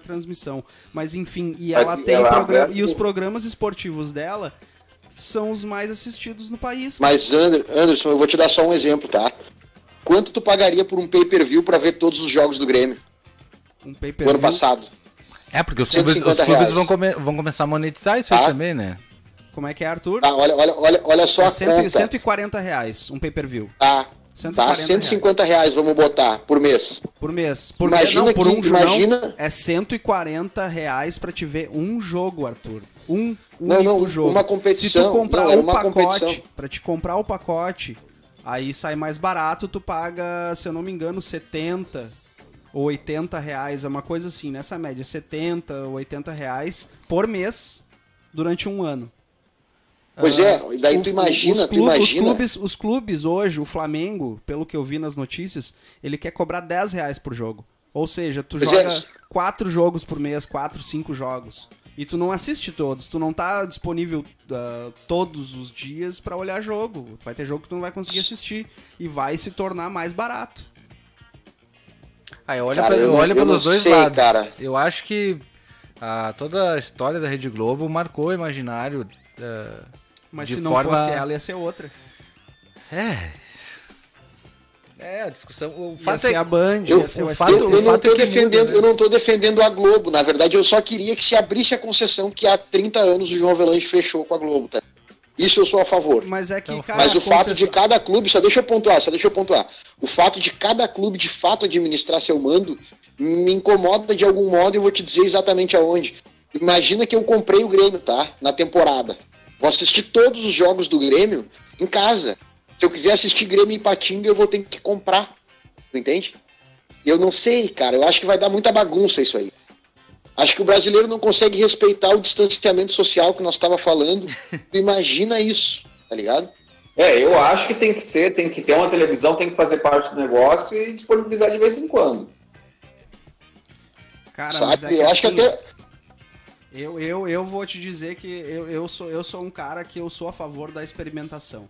transmissão. Mas enfim, e ela Mas, tem ela e os programas esportivos dela são os mais assistidos no país. Mas Anderson, eu vou te dar só um exemplo, tá? Quanto tu pagaria por um pay-per-view para ver todos os jogos do Grêmio? Um pay-per-view. ano passado. É, porque os clubes, os clubes vão, come, vão começar a monetizar isso tá? aí também, né? Como é que é, Arthur? Tá, olha, olha, olha, olha só é a 100, conta. 140 reais um pay-per-view. Tá. 140 tá, 150 reais. reais. vamos botar, por mês. Por mês. Por imagina mês, não, por um imagina... Não, é 140 reais pra te ver um jogo, Arthur. Um não, não, jogo. Uma competição. Se tu comprar não, o pacote, para te comprar o pacote, aí sai mais barato, tu paga, se eu não me engano, 70 ou 80 reais, é uma coisa assim, nessa média, 70 ou 80 reais por mês durante um ano. Pois é, uh, daí tu imagina, os, clubes, tu imagina... Os clubes, os clubes hoje, o Flamengo, pelo que eu vi nas notícias, ele quer cobrar 10 reais por jogo. Ou seja, tu pois joga é. quatro jogos por mês, quatro, cinco jogos. E tu não assiste todos, tu não tá disponível uh, todos os dias para olhar jogo. Vai ter jogo que tu não vai conseguir assistir e vai se tornar mais barato. Aí olha, cara, pra, eu, olha pelos dois sei, lados. Cara. Eu acho que a, toda a história da Rede Globo marcou o imaginário. Uh, Mas se não forma... fosse ela, ia ser outra. É, é, a discussão. O fato ia ser é, a Band, eu, o, fato, eu, eu não estou é defendendo, muda, né? eu não tô defendendo a Globo. Na verdade, eu só queria que se abrisse a concessão que há 30 anos o João Avelange fechou com a Globo, tá? Isso eu sou a favor. Mas é que, então, cara, Mas o concessão... fato de cada clube, só deixa eu pontuar, só deixa eu pontuar. O fato de cada clube de fato administrar seu mando me incomoda de algum modo e eu vou te dizer exatamente aonde. Imagina que eu comprei o Grêmio, tá? Na temporada. Vou assistir todos os jogos do Grêmio em casa. Se eu quiser assistir Grêmio e Patinga, eu vou ter que comprar. Tu entende? Eu não sei, cara. Eu acho que vai dar muita bagunça isso aí. Acho que o brasileiro não consegue respeitar o distanciamento social que nós estava falando. [laughs] Imagina isso, tá ligado? É, eu acho que tem que ser, tem que ter uma televisão, tem que fazer parte do negócio e disponibilizar de vez em quando. Cara, Sabe? mas é que eu acho que assim, até. Eu, eu, eu vou te dizer que eu, eu, sou, eu sou um cara que eu sou a favor da experimentação.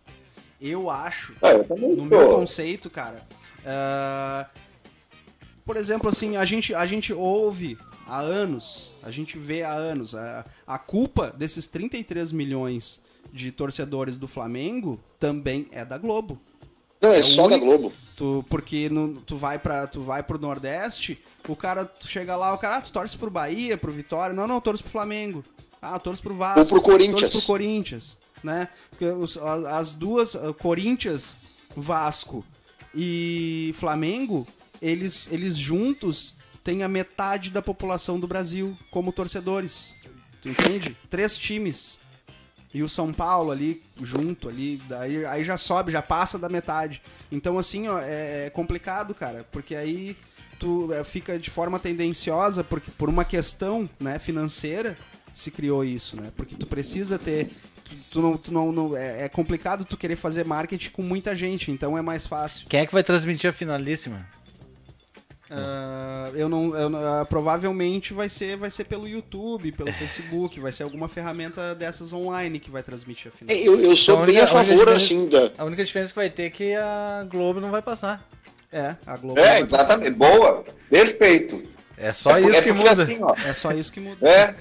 Eu acho, ah, eu no sou. meu conceito, cara. Uh, por exemplo, assim, a gente, a gente ouve há anos, a gente vê há anos, a, a culpa desses 33 milhões de torcedores do Flamengo também é da Globo. Não, é, é só único, da Globo. Tu, porque no, tu, vai pra, tu vai pro Nordeste, o cara tu chega lá, o cara, ah, tu torce pro Bahia, pro Vitória. Não, não, torço pro Flamengo. Ah, torço pro Vasco. Ou pro Corinthians. Torço pro Corinthians né? Porque as duas, Corinthians, Vasco e Flamengo, eles, eles juntos têm a metade da população do Brasil como torcedores. Tu entende? Três times. e o São Paulo ali junto ali, daí aí já sobe, já passa da metade. Então assim, ó, é, é complicado, cara, porque aí tu é, fica de forma tendenciosa porque por uma questão, né, financeira se criou isso, né? Porque tu precisa ter tu, tu não, tu não, não é, é, complicado tu querer fazer marketing com muita gente, então é mais fácil. Quem é que vai transmitir a finalíssima? Uh, eu não, eu, uh, provavelmente vai ser, vai ser pelo YouTube, pelo [laughs] Facebook, vai ser alguma ferramenta dessas online que vai transmitir a final. É, eu, eu sou então, bem a favor, assim, da... A única diferença que vai ter é que a Globo não vai passar. É, a Globo. É, exatamente. Passar. Boa. Perfeito. É só é, isso é que muda. Assim, ó, é só isso que muda. É.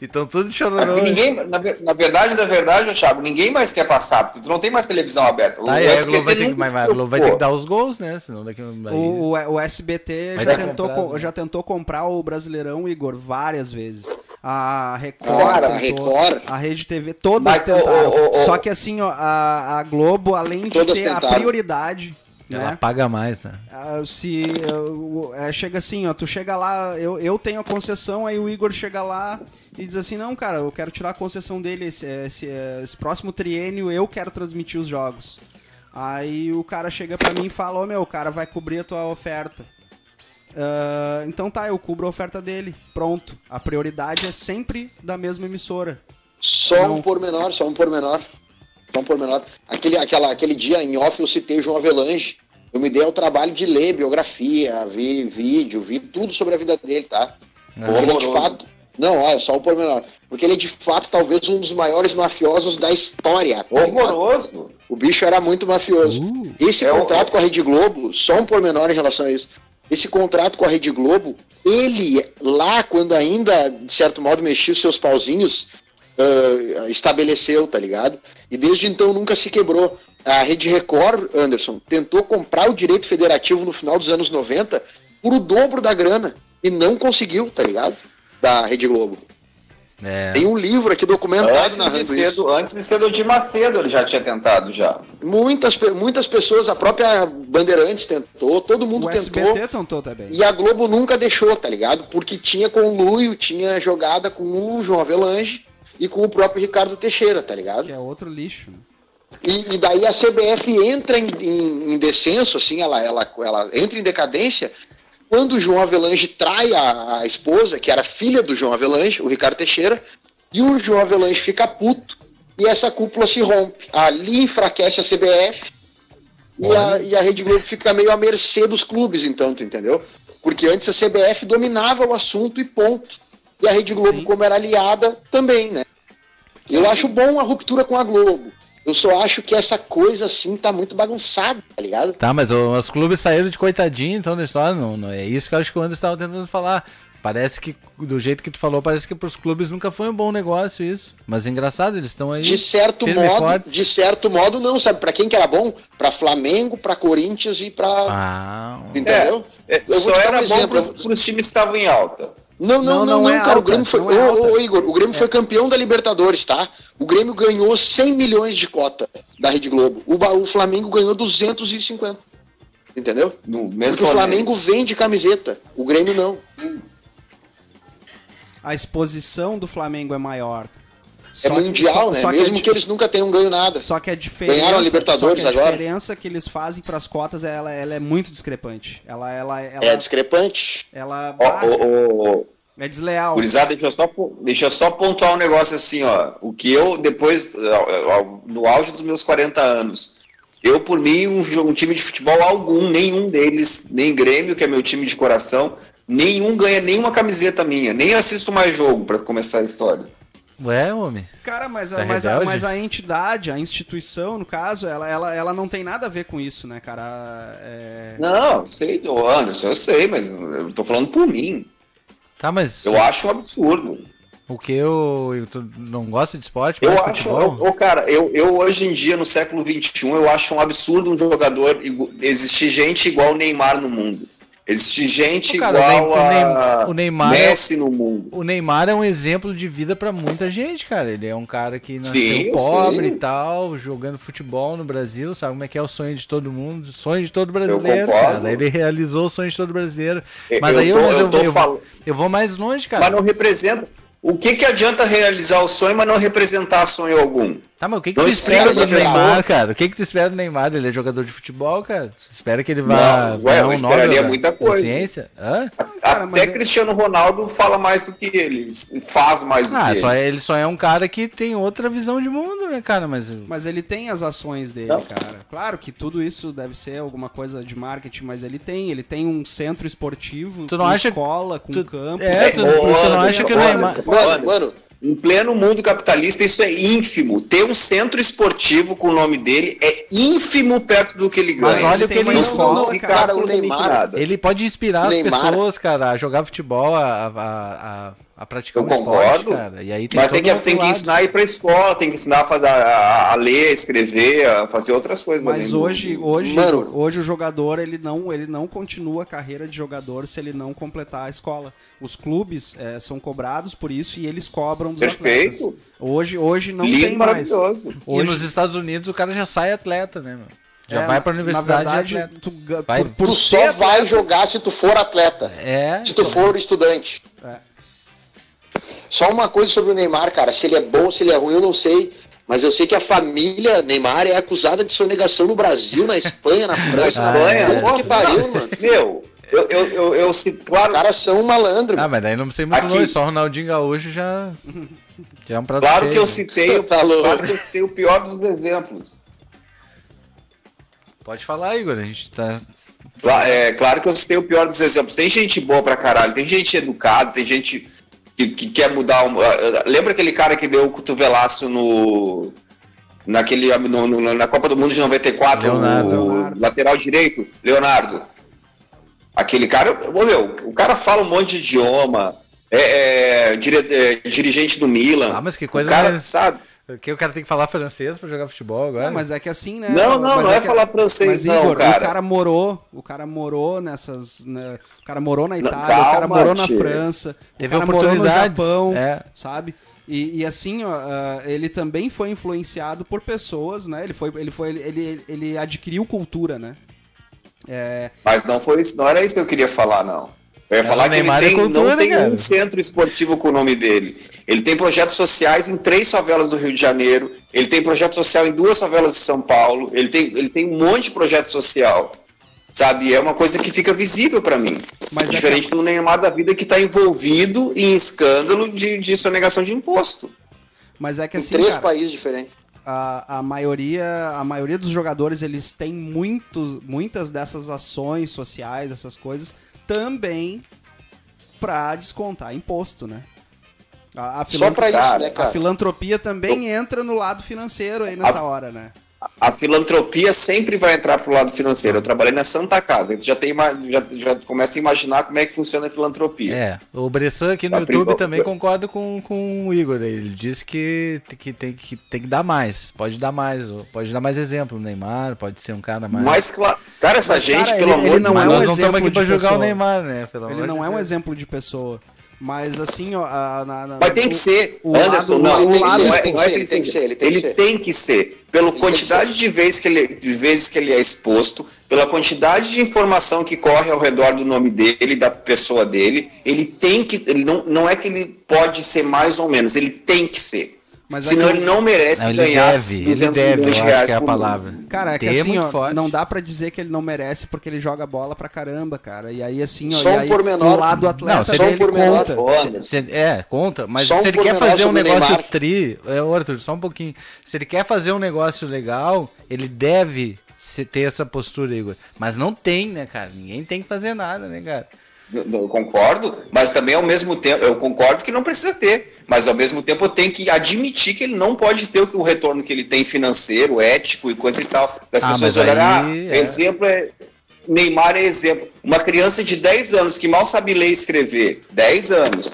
Então tudo chororô. É ninguém, na, na, verdade, na verdade, Thiago, ninguém mais quer passar, porque tu não tem mais televisão aberta. Tá, é, a Globo vai, ter que, mas, Globo vai ter que dar os gols, né? Senão daqui vai... o, o, o SBT já tentou, já tentou comprar o Brasileirão, Igor, várias vezes. A Record, Cara, tentou, a, Record. a Rede TV, todas mas, tentaram. Só que assim, ó, a, a Globo, além de ter tentaram. a prioridade ela né? paga mais, né? Uh, se uh, chega assim, ó, tu chega lá, eu, eu tenho a concessão, aí o Igor chega lá e diz assim, não, cara, eu quero tirar a concessão dele esse, esse, esse próximo triênio, eu quero transmitir os jogos. Aí o cara chega pra mim e fala, ô oh, meu, o cara vai cobrir a tua oferta. Uh, então tá, eu cubro a oferta dele. Pronto. A prioridade é sempre da mesma emissora. Só não... um pormenor, só um pormenor. Só um pormenor. Aquele, aquela, aquele dia em off eu citei o João Avelange. Eu me dei ao trabalho de ler biografia, vi vídeo, vi tudo sobre a vida dele, tá? Porque ele é de fato. Não, olha, só um pormenor. Porque ele é de fato talvez um dos maiores mafiosos da história. Horroroso! O bicho era muito mafioso. Uh, Esse é contrato o... com a Rede Globo, só um pormenor em relação a isso. Esse contrato com a Rede Globo, ele lá, quando ainda, de certo modo, mexia os seus pauzinhos, uh, estabeleceu, tá ligado? E desde então nunca se quebrou. A Rede Record, Anderson, tentou comprar o direito federativo no final dos anos 90 por o dobro da grana. E não conseguiu, tá ligado? Da Rede Globo. É. Tem um livro aqui documentado antes de ser do, Antes de ser do Di Macedo, ele já tinha tentado já. Muitas, muitas pessoas, a própria Bandeirantes tentou, todo mundo o tentou. SBT tentou também. E a Globo nunca deixou, tá ligado? Porque tinha com o Luio, tinha jogada com o João Avelange e com o próprio Ricardo Teixeira, tá ligado? Que é outro lixo. E, e daí a CBF entra em, em, em, descenso, assim, ela, ela, ela entra em decadência quando o João Avelange trai a, a, esposa, que era filha do João Avelange, o Ricardo Teixeira, e o João Avelange fica puto e essa cúpula se rompe. Ali enfraquece a CBF e a, e a Rede Globo fica meio à mercê dos clubes, então, tu entendeu? Porque antes a CBF dominava o assunto e ponto. E a Rede Globo, Sim. como era aliada, também, né? Eu acho bom a ruptura com a Globo. Eu só acho que essa coisa assim tá muito bagunçada, tá ligado? Tá, mas os clubes saíram de coitadinho, então da história não, não é isso que eu acho que o Anderson estava tentando falar. Parece que, do jeito que tu falou, parece que pros clubes nunca foi um bom negócio isso. Mas é engraçado, eles estão aí. De certo modo, de certo modo não, sabe? Para quem que era bom? Para Flamengo, para Corinthians e para ah, Entendeu? É, é, só era um bom para os times que estavam em alta. Não, não, não, não, não é cara. Alta, o Grêmio foi. É ô, ô, Igor, o Grêmio é. foi campeão da Libertadores, tá? O Grêmio ganhou 100 milhões de cota da Rede Globo. O, o Flamengo ganhou 250. Entendeu? No mesmo Porque o Flamengo vende camiseta. O Grêmio não. A exposição do Flamengo é maior. É só é mundial, que, né? Só Mesmo que, que, eles nunca tenham ganho nada. Só que a diferença, Ganharam a Libertadores a diferença que eles fazem para as cotas, ela, ela é muito discrepante. Ela, ela, ela é discrepante. Ela oh, oh, oh. é desleal. Gurizada, deixa eu, só, deixa eu só pontuar um negócio assim, ó. O que eu, depois, no auge dos meus 40 anos, eu, por mim, um, um time de futebol algum, nenhum deles, nem Grêmio, que é meu time de coração, nenhum ganha nenhuma camiseta minha. Nem assisto mais jogo para começar a história. Ué, homem. Cara, mas, tá mas, a, mas a entidade, a instituição, no caso, ela, ela, ela não tem nada a ver com isso, né, cara? É... Não, sei, Anderson, eu sei, mas eu tô falando por mim. Tá, mas. Eu acho um absurdo. O que eu, eu tu não gosta de esporte? Eu acho, eu, cara, eu, eu hoje em dia, no século XXI, eu acho um absurdo um jogador existir gente igual o Neymar no mundo. Existe gente cara, igual a o Neymar é Messi é, no mundo. O Neymar é um exemplo de vida para muita gente, cara. Ele é um cara que nasceu sim, pobre sim. e tal, jogando futebol no Brasil, sabe como é que é o sonho de todo mundo, o sonho de todo brasileiro, cara. Ele realizou o sonho de todo brasileiro. Mas eu aí tô, eu, eu, eu, eu, vou mais longe, cara. Mas não representa, o que, que adianta realizar o sonho, mas não representar sonho algum? Tá, mas o que, que tu espera do Neymar, cara? O que, que tu espera do Neymar? Ele é jogador de futebol, cara? Tu espera que ele vá. Não, ué, eu esperaria muita coisa. Ciência? Hã? Cara, Até Cristiano Ronaldo fala mais do que ele, faz mais do ah, que só ele. É, ele só é um cara que tem outra visão de mundo, né, cara? Mas, mas ele tem as ações dele, não. cara. Claro que tudo isso deve ser alguma coisa de marketing, mas ele tem. Ele tem um centro esportivo, tu não com acha... escola, com tu... campo. É, tu, tu não acha que o Neymar. Mano, mano, em pleno mundo capitalista, isso é ínfimo. Ter um centro esportivo com o nome dele é ínfimo perto do que ele ganha. Mas olha o que ele escola, cara, o Neymar, Ele pode inspirar as pessoas, cara, a jogar futebol, a, a, a a praticar Eu concordo, cara. E aí tem mas tem que, tem que ensinar a ir pra escola, tem que ensinar a, fazer, a, a ler, a escrever, a fazer outras coisas. Mas hoje, do... hoje, Mano. hoje o jogador ele não, ele não continua a carreira de jogador se ele não completar a escola. Os clubes é, são cobrados por isso e eles cobram dos Perfeito. atletas. Hoje, hoje não Lindo, tem mais. Hoje... E nos Estados Unidos o cara já sai atleta, né, mano? Já é, vai pra universidade. Na verdade, tu, vai. por, por tu só atleta... vai jogar se tu for atleta. É. Se tu for estudante. É. Só uma coisa sobre o Neymar, cara. Se ele é bom, se ele é ruim, eu não sei. Mas eu sei que a família Neymar é acusada de sonegação no Brasil, na Espanha, na [laughs] França. Na Espanha? Ah, que pariu, mano. Meu, eu, eu, eu, eu cito, claro. Os caras são um malandro. Ah, mas daí não sei muito Aqui. longe, só o Ronaldinho Gaúcho já. já é um prato Claro que eu citei, [laughs] tá claro que eu citei o pior dos exemplos. Pode falar, Igor, a gente tá. É, claro que eu citei o pior dos exemplos. Tem gente boa pra caralho, tem gente educada, tem gente que, que quer mudar. Um, lembra aquele cara que deu o cotovelaço no. Naquele, no, no, na Copa do Mundo de 94, Leonardo, o Leonardo. lateral direito, Leonardo. Aquele cara, meu, o cara fala um monte de idioma, é, é, dire, é dirigente do Milan. Ah, mas que coisa o cara, mais... sabe? Que o cara tem que falar francês para jogar futebol agora? Não, mas é que assim, né? Não, não, mas não é, é falar francês, mas, não, Igor, cara. O cara morou, o cara morou nessas. Né, o cara morou na Itália, não, calma, o cara morou na França, Teve o cara morou no Japão, é. sabe? E, e assim, ó, uh, ele também foi influenciado por pessoas, né? Ele foi, ele foi, ele, ele, ele adquiriu cultura, né? É... Mas não foi isso, não era isso que eu queria falar, não. Eu ia falar que ele tem, cultura, não tem cara. um centro esportivo com o nome dele. Ele tem projetos sociais em três favelas do Rio de Janeiro. Ele tem projeto social em duas favelas de São Paulo. Ele tem, ele tem um monte de projeto social. Sabe? É uma coisa que fica visível para mim. Mas é Diferente é que... do Neymar da vida que está envolvido em escândalo de, de sonegação de imposto. Mas é que assim. Em três cara, países diferentes. A, a, maioria, a maioria dos jogadores eles têm muito, muitas dessas ações sociais, essas coisas também para descontar imposto, né? A, a Só isso, né, cara? A filantropia também entra no lado financeiro aí nessa a, hora, né? A filantropia sempre vai entrar pro lado financeiro. Eu trabalhei na Santa Casa, então já, tem, já, já começa a imaginar como é que funciona a filantropia. É, o Bressan aqui no a YouTube também concorda com, com o Igor. Ele disse que, que, tem, que tem que dar mais, pode dar mais, pode dar mais exemplo. O Neymar pode ser um cara mais. Mas, claro, cara, essa Mas, gente, cara, pelo ele, amor ele não é um exemplo aqui pra jogar o Neymar, né? ele não é um exemplo de pessoa. Mas assim, ó. A, na, na, Mas tem que ser. O Anderson, lado, não. O lado, não, é, não é que ele tem que ser. Ele tem, ele que, tem que ser. Pela quantidade de vezes, que ele, de vezes que ele é exposto, pela quantidade de informação que corre ao redor do nome dele, da pessoa dele, ele tem que. Ele não, não é que ele pode ser mais ou menos, ele tem que ser. Mas Senão ele não merece não, ele ganhar deve, 200 ele deve, de reais que é a palavra. Mês. Cara, é que assim, ó, não dá para dizer que ele não merece porque ele joga bola pra caramba, cara. E aí assim, ó, só um aí, pormenor. o lado atleta não, se dele conta. Se, se, é, conta, mas só se um ele quer fazer um negócio Neymar. tri, é, Arthur, só um pouquinho. Se ele quer fazer um negócio legal, ele deve ter essa postura, Igor. Mas não tem, né, cara? Ninguém tem que fazer nada, né, cara? Eu concordo, mas também ao mesmo tempo, eu concordo que não precisa ter, mas ao mesmo tempo eu tenho que admitir que ele não pode ter o retorno que ele tem financeiro, ético e coisa e tal. Das ah, pessoas olharem, ah, é... exemplo é. Neymar é exemplo. Uma criança de 10 anos que mal sabe ler e escrever, 10 anos,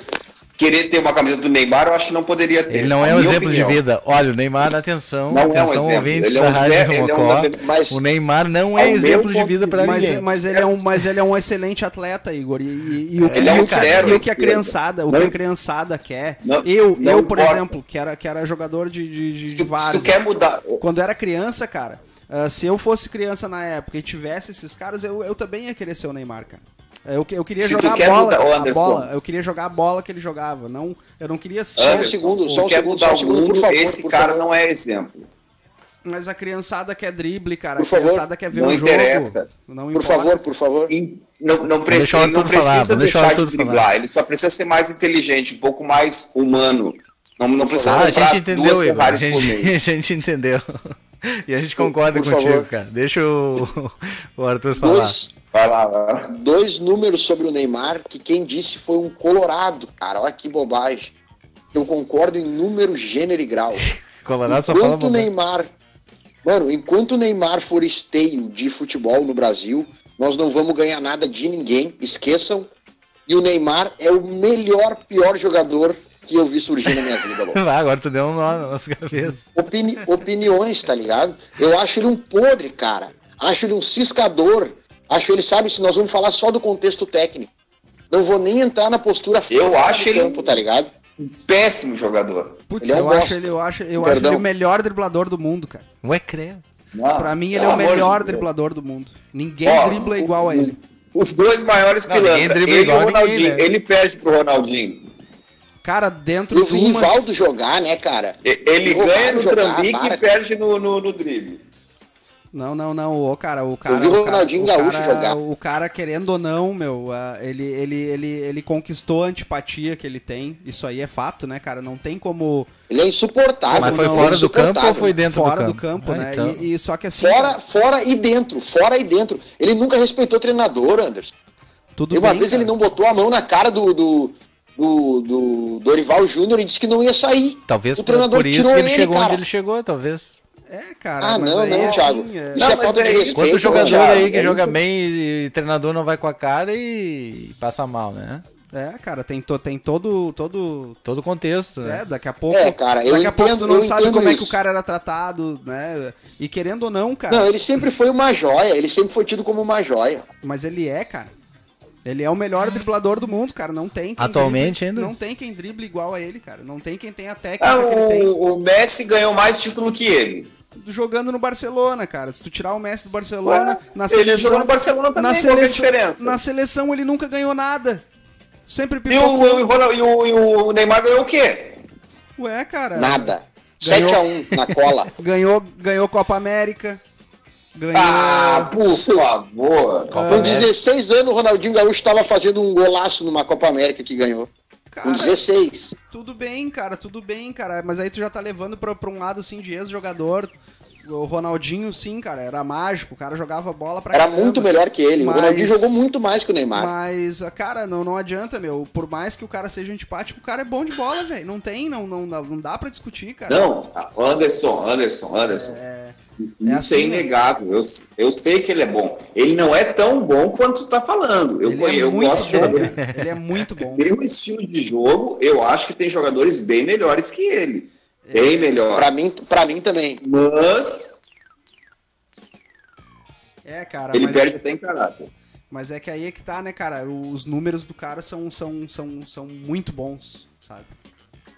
querer ter uma camisa do Neymar, eu acho que não poderia ter. Ele não é um exemplo opinião. de vida. Olha, o Neymar, atenção, não atenção, é um exemplo. ouvintes ele é um Rádio ele é um mas, O Neymar não é exemplo de vida para ninguém. Mas ele, é um, mas ele é um excelente atleta, Igor. E, e, e o, ele é um zero, e o que a criançada, o que a criançada quer. Não, eu, não eu por importa. exemplo, que era, que era jogador de, de, de, se, de se tu quer mudar. Quando era criança, cara, uh, se eu fosse criança na época e tivesse esses caras, eu, eu também ia querer ser o Neymar, cara. Eu, eu queria Se jogar a bola, mudar, a bola. Eu queria jogar a bola que ele jogava. Não, eu não queria ser. Anderson, um segundo, só um segundo, mudar o mundo, favor, esse cara favor. não é exemplo. Mas a criançada quer drible, cara. Por a criançada favor. quer ver não o interessa. jogo. Não por importa. favor, por favor. Não, não, precisa, ele não precisa falar, deixar de driblar. Falar. Ele só precisa ser mais inteligente, um pouco mais humano. Não, não precisa ah, a gente entendeu, Igor. A gente, [laughs] a gente entendeu. E a gente concorda por, por contigo, favor. cara. Deixa o, [laughs] o Arthur falar. Dois, vai lá, vai lá. Dois números sobre o Neymar que quem disse foi um colorado, cara. Olha que bobagem. Eu concordo em número, gênero e grau. [laughs] Colorado só fala o Neymar Mano, enquanto o Neymar for esteio de futebol no Brasil, nós não vamos ganhar nada de ninguém, esqueçam. E o Neymar é o melhor, pior jogador que eu vi surgir na minha vida. Ah, [laughs] agora tu deu um nó na nossa cabeça. Opini opiniões, tá ligado? Eu acho ele um podre, cara. Acho ele um ciscador. Acho ele, sabe, se nós vamos falar só do contexto técnico. Não vou nem entrar na postura Eu acho ele campo, tá ligado? Um péssimo jogador. Putz, é um eu, acho ele, eu acho eu acho ele o melhor driblador do mundo, cara. Ué, creio. Pra mim, ele é o melhor de driblador do mundo. Ninguém Ó, dribla igual a ele. Os dois maiores pilantras. Ele igual Ronaldinho. Ninguém, né? Ele perde pro Ronaldinho. Cara, dentro do. O Rivaldo jogar, né, cara? Ele ganha no trambique e perde no, no, no drible. Não, não, não. O cara, o cara. Eu vi o, Ronaldinho o cara, Gaúcho cara, jogar. O cara, querendo ou não, meu, uh, ele, ele, ele, ele conquistou a antipatia que ele tem. Isso aí é fato, né, cara? Não tem como. Ele é insuportável. Mas foi não, fora é do campo ou foi dentro fora do campo? Fora do campo, ah, né? Então. E, e, só que assim. Fora, fora e dentro. Fora e dentro. Ele nunca respeitou o treinador, Anderson. Tudo e uma bem, vez cara. ele não botou a mão na cara do, do, do, do Dorival Júnior e disse que não ia sair. Talvez o treinador por isso que ele, ele chegou cara. onde ele chegou, talvez. É, cara, ah, mas não, não, é Thiago. Assim, é... Não, mas é isso. Quanto jogador Thiago, aí que é joga isso. bem e, treinador não vai com a cara e passa mal, né? É, cara, tem, to, tem todo todo todo contexto. Né? É, daqui a pouco. É, cara, daqui a pouco tu não sabe como isso. é que o cara era tratado, né? E querendo ou não, cara. Não, ele sempre foi uma joia, ele sempre foi tido como uma joia. Mas ele é, cara. Ele é o melhor driblador do mundo, cara. Não tem quem Atualmente drible, ainda? Não tem quem drible igual a ele, cara. Não tem quem tem a técnica ah, que ele tem. O Messi ganhou mais título que ele jogando no Barcelona, cara. Se tu tirar o Messi do Barcelona, Ué, na seleção. Ele jogou no Barcelona também, na seleção, qual é a diferença? Na seleção ele nunca ganhou nada. Sempre pipocou. E o, e o, e o Neymar ganhou o quê? Ué, cara. Nada. Ganhou... 7x1 na cola. [laughs] ganhou, ganhou Copa América. Ganhou... Ah, por favor. Com 16 anos, o Ronaldinho Gaúcho estava fazendo um golaço numa Copa América que ganhou. Cara, com 16. Tudo bem, cara, tudo bem, cara. Mas aí tu já tá levando pra, pra um lado assim de ex-jogador. O Ronaldinho, sim, cara, era mágico. O cara jogava bola pra Era caramba, muito melhor que ele. Mas, o Ronaldinho jogou muito mais que o Neymar. Mas, cara, não, não adianta, meu. Por mais que o cara seja antipático, o cara é bom de bola, velho. Não tem, não, não, não dá pra discutir, cara. Não, Anderson, Anderson, Anderson. É... É Isso assim, é inegável. Eu, eu sei que ele é bom. Ele não é tão bom quanto tu tá falando. Eu, ele é eu gosto de jogadores. [laughs] Ele é muito bom. Pelo estilo de jogo, eu acho que tem jogadores bem melhores que ele. Bem melhores. Para mim, para mim também. Mas. É, cara. Ele mas... perde até em caráter. Mas é que aí é que tá, né, cara? Os números do cara são, são, são, são muito bons, sabe?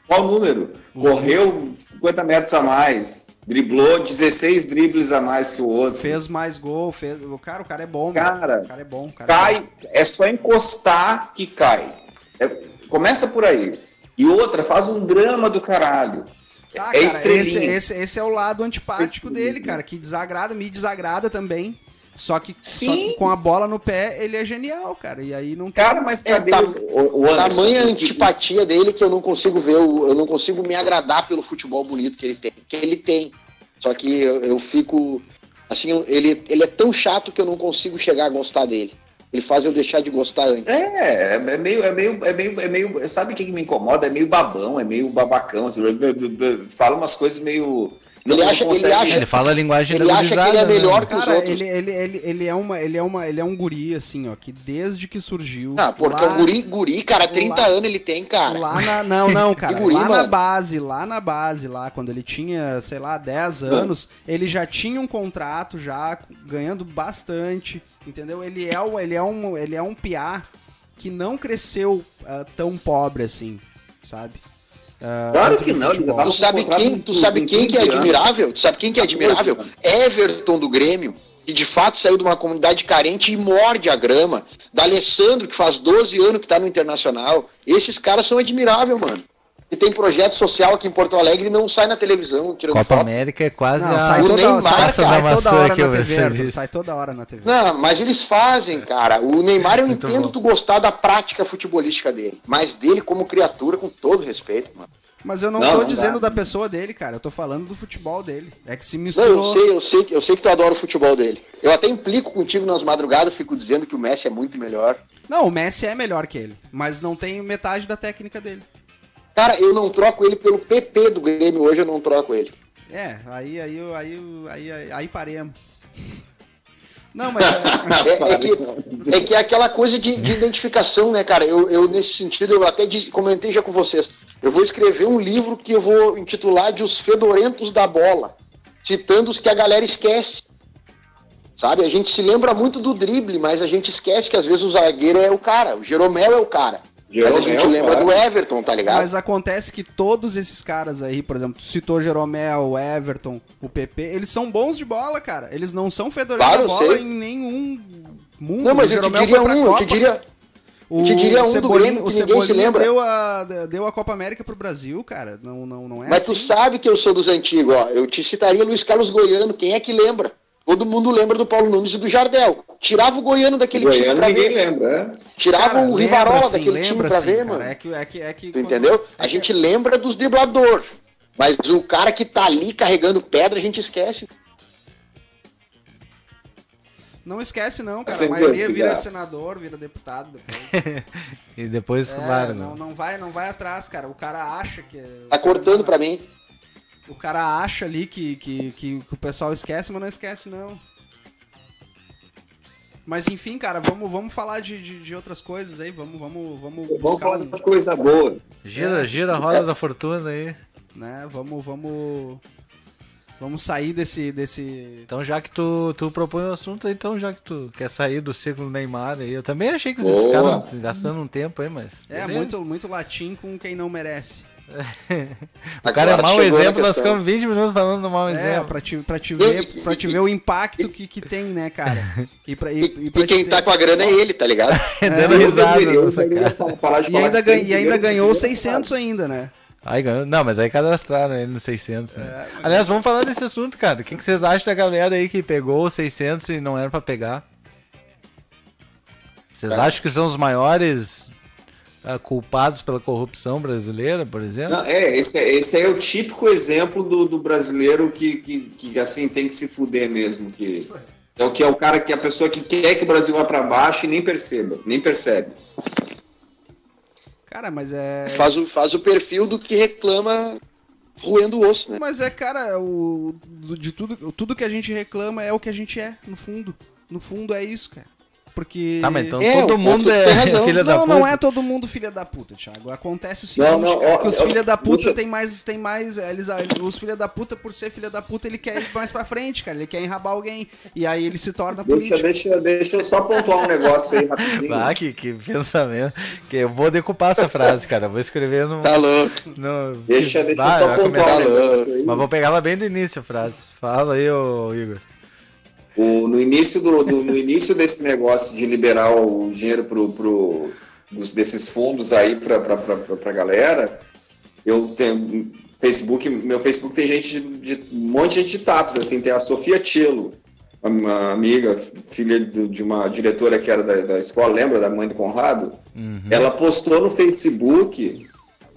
Qual número? Correu 50 metros a mais, driblou 16 dribles a mais que o outro. Fez mais gol, fez. O cara, o cara é bom, cara. O cara é bom, cara cai, é, bom. é só encostar que cai. É, começa por aí. E outra, faz um drama do caralho. Tá, é cara, esse, esse, esse, é o lado antipático dele, cara, que desagrada, me desagrada também. Só que, só que, com a bola no pé, ele é genial, cara. E aí não tem... Cara, mas é, cadê é, o, o Anderson? Tamanha antipatia dele que eu não consigo ver, eu não consigo me agradar pelo futebol bonito que ele tem. Que ele tem. Só que eu, eu fico. Assim, ele, ele é tão chato que eu não consigo chegar a gostar dele. Ele faz eu deixar de gostar antes. É, é meio, é meio, é meio, é meio. Sabe o que me incomoda? É meio babão, é meio babacão. Assim, fala umas coisas meio ele, acha, ele, acha, ele fala a linguagem ele acha que ele é melhor né? que os Cara, outros. Ele, ele, ele, ele, é uma, ele, é uma, ele é um guri, assim, ó, que desde que surgiu. Ah, porque lá, o guri, guri, cara, 30 lá, anos ele tem, cara. Lá na, não, não, [laughs] cara. guri, lá mano. na base, lá na base, lá, quando ele tinha, sei lá, 10 Sim. anos, ele já tinha um contrato já, ganhando bastante, entendeu? Ele é, ele é um, ele é um piá que não cresceu uh, tão pobre assim, sabe? Uh, claro que não, tá tu sabe quem, tu sabe quem que é admirável? Tu sabe quem que é admirável? Everton do Grêmio. que de fato saiu de uma comunidade carente e morde a grama. Da Alessandro, que faz 12 anos que está no Internacional. Esses caras são admiráveis, mano. E tem projeto social aqui em Porto Alegre e não sai na televisão. Copa foto. América é quase não, a... sai, toda, Neymar, sai, sai toda hora na TV, sai toda hora na TV. Não, mas eles fazem, cara. O Neymar eu Muito entendo bom. tu gostar da prática futebolística dele, mas dele como criatura, com todo respeito, mano. Mas eu não, não tô não dizendo dá. da pessoa dele, cara. Eu tô falando do futebol dele. É que se misturou. Não, eu sei, eu sei, eu sei que tu adora o futebol dele. Eu até implico contigo nas madrugadas, fico dizendo que o Messi é muito melhor. Não, o Messi é melhor que ele, mas não tem metade da técnica dele. Cara, eu não troco ele pelo PP do Grêmio hoje, eu não troco ele. É, aí aí aí aí aí, aí paremos. Não, mas. [laughs] É, é, que, é que é aquela coisa de, de identificação, né, cara? Eu, eu, nesse sentido, eu até disse, comentei já com vocês. Eu vou escrever um livro que eu vou intitular de Os Fedorentos da Bola, citando os que a galera esquece. Sabe? A gente se lembra muito do drible, mas a gente esquece que às vezes o zagueiro é o cara, o Jeromel é o cara. Jeromel, mas a gente lembra do Everton, tá ligado? Mas acontece que todos esses caras aí, por exemplo, tu citou Jeromel, o Everton, o PP, eles são bons de bola, cara. Eles não são fedorentos claro, da bola sei. em nenhum mundo. Não, mas o Jeromel eu te diria um, eu te diria, o te diria um Cebolinha, do Grêmio que ninguém se lembra. Deu a, deu a Copa América pro Brasil, cara. Não, não, não é Mas assim. tu sabe que eu sou dos antigos, ó. Eu te citaria Luiz Carlos Goiano. Quem é que lembra? Todo mundo lembra do Paulo Nunes e do Jardel. Tirava o Goiano daquele Goiano, time pra ninguém ver. lembra, é? Tirava cara, o Rivarola daquele time pra sim, ver, cara. mano. É que, é que, é que, tu entendeu? É a gente lembra dos driblador. Mas o cara que tá ali carregando pedra, a gente esquece. Não esquece, não, cara. A maioria vira senador, vira deputado depois. [laughs] e depois, é, claro. Não, não, vai, não vai atrás, cara. O cara acha que. Tá cortando pra mim. O cara acha ali que, que, que, que, o pessoal esquece, mas não esquece, não. Mas enfim, cara, vamos, vamos falar de, de, de outras coisas aí. Vamos, vamos, vamos. Vamos falar um... de coisa boa. Gira, gira a roda é. da fortuna aí. Né? Vamos, vamos. Vamos sair desse, desse. Então, já que tu, tu propõe o assunto, então, já que tu quer sair do ciclo Neymar aí, eu também achei que vocês ficaram gastando um tempo aí, mas. É, muito, muito latim com quem não merece. [laughs] o cara é mau exemplo, nós ficamos 20 minutos falando do mau é, exemplo. Pra te, pra te ver, pra te ver o impacto que, que tem, né, cara? E, pra, e, e, pra e quem ter... tá com a grana é ele, tá ligado? [laughs] É, Dando risada, cara. E ainda, ganha, e ainda ganhou 600 ainda, né? Aí ganhou. Não, mas aí cadastraram ele no 600. Né? É, Aliás, vamos falar desse assunto, cara. O que, que vocês acham da galera aí que pegou o 600 e não era para pegar? Vocês é. acham que são os maiores uh, culpados pela corrupção brasileira, por exemplo? Não, é, esse, é, esse é o típico exemplo do, do brasileiro que, que, que, assim tem que se fuder mesmo. Que é o que é o cara que a pessoa que quer que o Brasil vá para baixo e nem perceba, nem percebe. Cara, mas é. Faz o, faz o perfil do que reclama roendo o osso, né? Mas é, cara, o, de tudo, tudo que a gente reclama é o que a gente é, no fundo. No fundo é isso, cara. Porque. Tá, mas então é, todo mundo é [laughs] filha da puta. Não, não é todo mundo filha da puta, Thiago. Acontece o seguinte: não, não, ó, que os filha da puta deixa... tem mais. Tem mais eles, os filha da puta, por ser filha da puta, ele quer ir mais pra frente, cara. Ele quer enrabar alguém. E aí ele se torna deixa, político. Deixa, deixa eu só pontuar um negócio aí rapidinho. Ah, que, que pensamento. Que eu vou decupar essa frase, cara. Vou escrever no. Tá louco. No... Deixa, deixa eu só pontuar negócio aí. Mas vou pegar ela bem do início a frase. Fala aí, ô Igor. O, no, início do, do, no início desse negócio de liberar o dinheiro pro, pro, desses fundos aí para a galera, eu tenho Facebook, meu Facebook tem gente de, de um monte de gente de TAPS, assim, tem a Sofia Tchelo, uma amiga, filha de uma diretora que era da, da escola, lembra da mãe do Conrado? Uhum. Ela postou no Facebook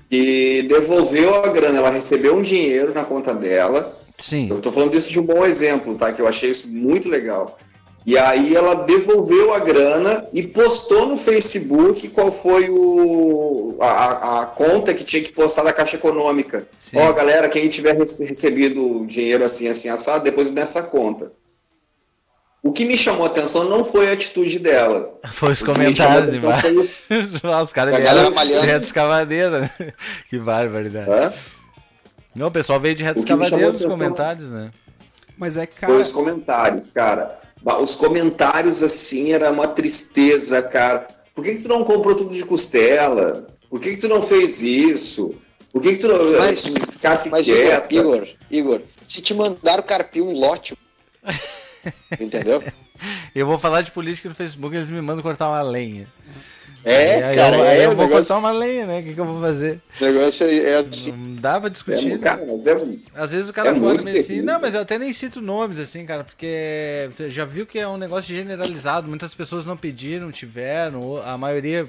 e devolveu a grana, ela recebeu um dinheiro na conta dela Sim. Eu estou falando disso de um bom exemplo, tá? Que eu achei isso muito legal. E aí ela devolveu a grana e postou no Facebook qual foi o, a, a conta que tinha que postar da Caixa Econômica. Ó, oh, galera, quem tiver recebido dinheiro assim, assim, assado, depois nessa conta. O que me chamou a atenção não foi a atitude dela. Foi os comentários embaixo. [laughs] os caras vieram de escavadeira. [laughs] que barbaridade. Hã? Não, o pessoal veio de reto escavadeiro nos comentários, né? Mas é cara. Foi os comentários, cara. Os comentários, assim, era uma tristeza, cara. Por que, que tu não comprou tudo de costela? Por que, que tu não fez isso? Por que, que tu não mas, ficasse mas, quieto? Igor, Igor, se te mandaram carpir um lote. [laughs] Entendeu? eu vou falar de política no Facebook, eles me mandam cortar uma lenha. É, aí, cara, eu, é, eu vou negócio... cortar uma lenha, né? O que, que eu vou fazer? O negócio é, é assim. Não dá pra discutir. É, cara, mas é, Às vezes o cara é pode muito assim. Não, mas eu até nem cito nomes, assim, cara, porque você já viu que é um negócio generalizado. Muitas pessoas não pediram, tiveram, a maioria